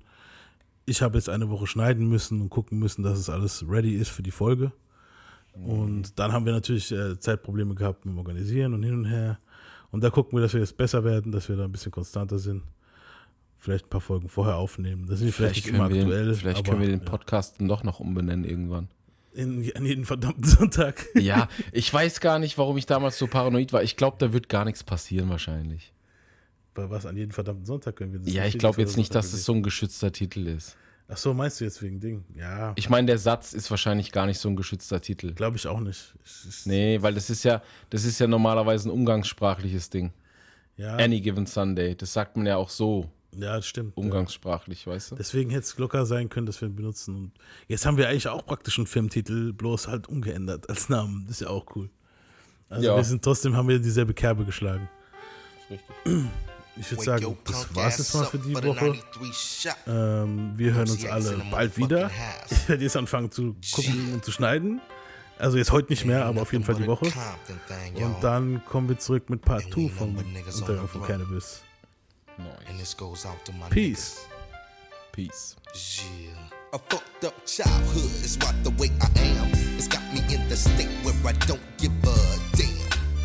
S1: Ich habe jetzt eine Woche schneiden müssen und gucken müssen, dass es alles ready ist für die Folge. Und dann haben wir natürlich äh, Zeitprobleme gehabt mit dem Organisieren und hin und her. Und da gucken wir, dass wir jetzt besser werden, dass wir da ein bisschen konstanter sind. Vielleicht ein paar Folgen vorher aufnehmen. Das sind vielleicht, nicht immer aktuell.
S2: den- vielleicht
S1: aber
S2: können wir den Podcast dann doch noch umbenennen irgendwann.
S1: In, an jeden verdammten Sonntag.
S2: Ja, ich weiß gar nicht, warum ich damals so paranoid war. Ich glaube, da wird gar nichts passieren wahrscheinlich.
S1: Bei was? An jeden verdammten Sonntag können wir das
S2: Ja, ich glaube jetzt nicht,
S1: Sonntag
S2: dass es so ein geschützter Titel ist.
S1: Ach so, meinst du jetzt wegen Ding? Ja.
S2: Ich meine, der Satz ist wahrscheinlich gar nicht so ein geschützter Titel.
S1: Glaube ich auch nicht.
S2: Nee, weil das ist ja, das ist ja normalerweise ein umgangssprachliches Ding.
S1: Ja.
S2: Any given Sunday. Das sagt man ja auch so.
S1: Ja, das stimmt.
S2: Umgangssprachlich, weißt du?
S1: Deswegen hätte es locker sein können, dass wir ihn benutzen. Und jetzt haben wir eigentlich auch praktisch einen Filmtitel, bloß halt umgeändert als Namen. Das ist ja auch cool. Also
S2: Ja.
S1: wir sind trotzdem, haben wir dieselbe Kerbe geschlagen.
S2: Richtig.
S1: Ich würde sagen, das war's jetzt mal für die Woche. Ähm, wir hören uns alle bald wieder. Ich werde jetzt anfangen zu gucken und zu schneiden. Also jetzt heute nicht mehr, aber auf jeden Fall die Woche. Und dann kommen wir zurück mit Part 2 vom Untergang von Cannabis.
S20: And this goes out to my
S1: Peace.
S2: Peace.
S20: Yeah. A fucked up childhood is what the way I am. It's got me in the state where I don't give a damn.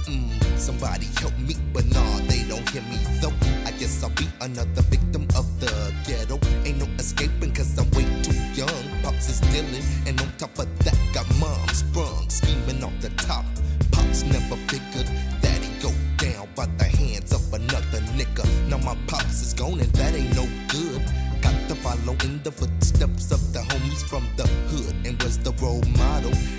S20: Mm, somebody help me, but nah, they don't hear me though. I guess I'll be another victim of the ghetto. Ain't no escaping cause I'm way too young. Pops is dealing, and on top of that, got mom sprung, scheming off the top. Pops never my pops is gone and that ain't no good. Got to follow in the footsteps of the homies from the hood and was the role model.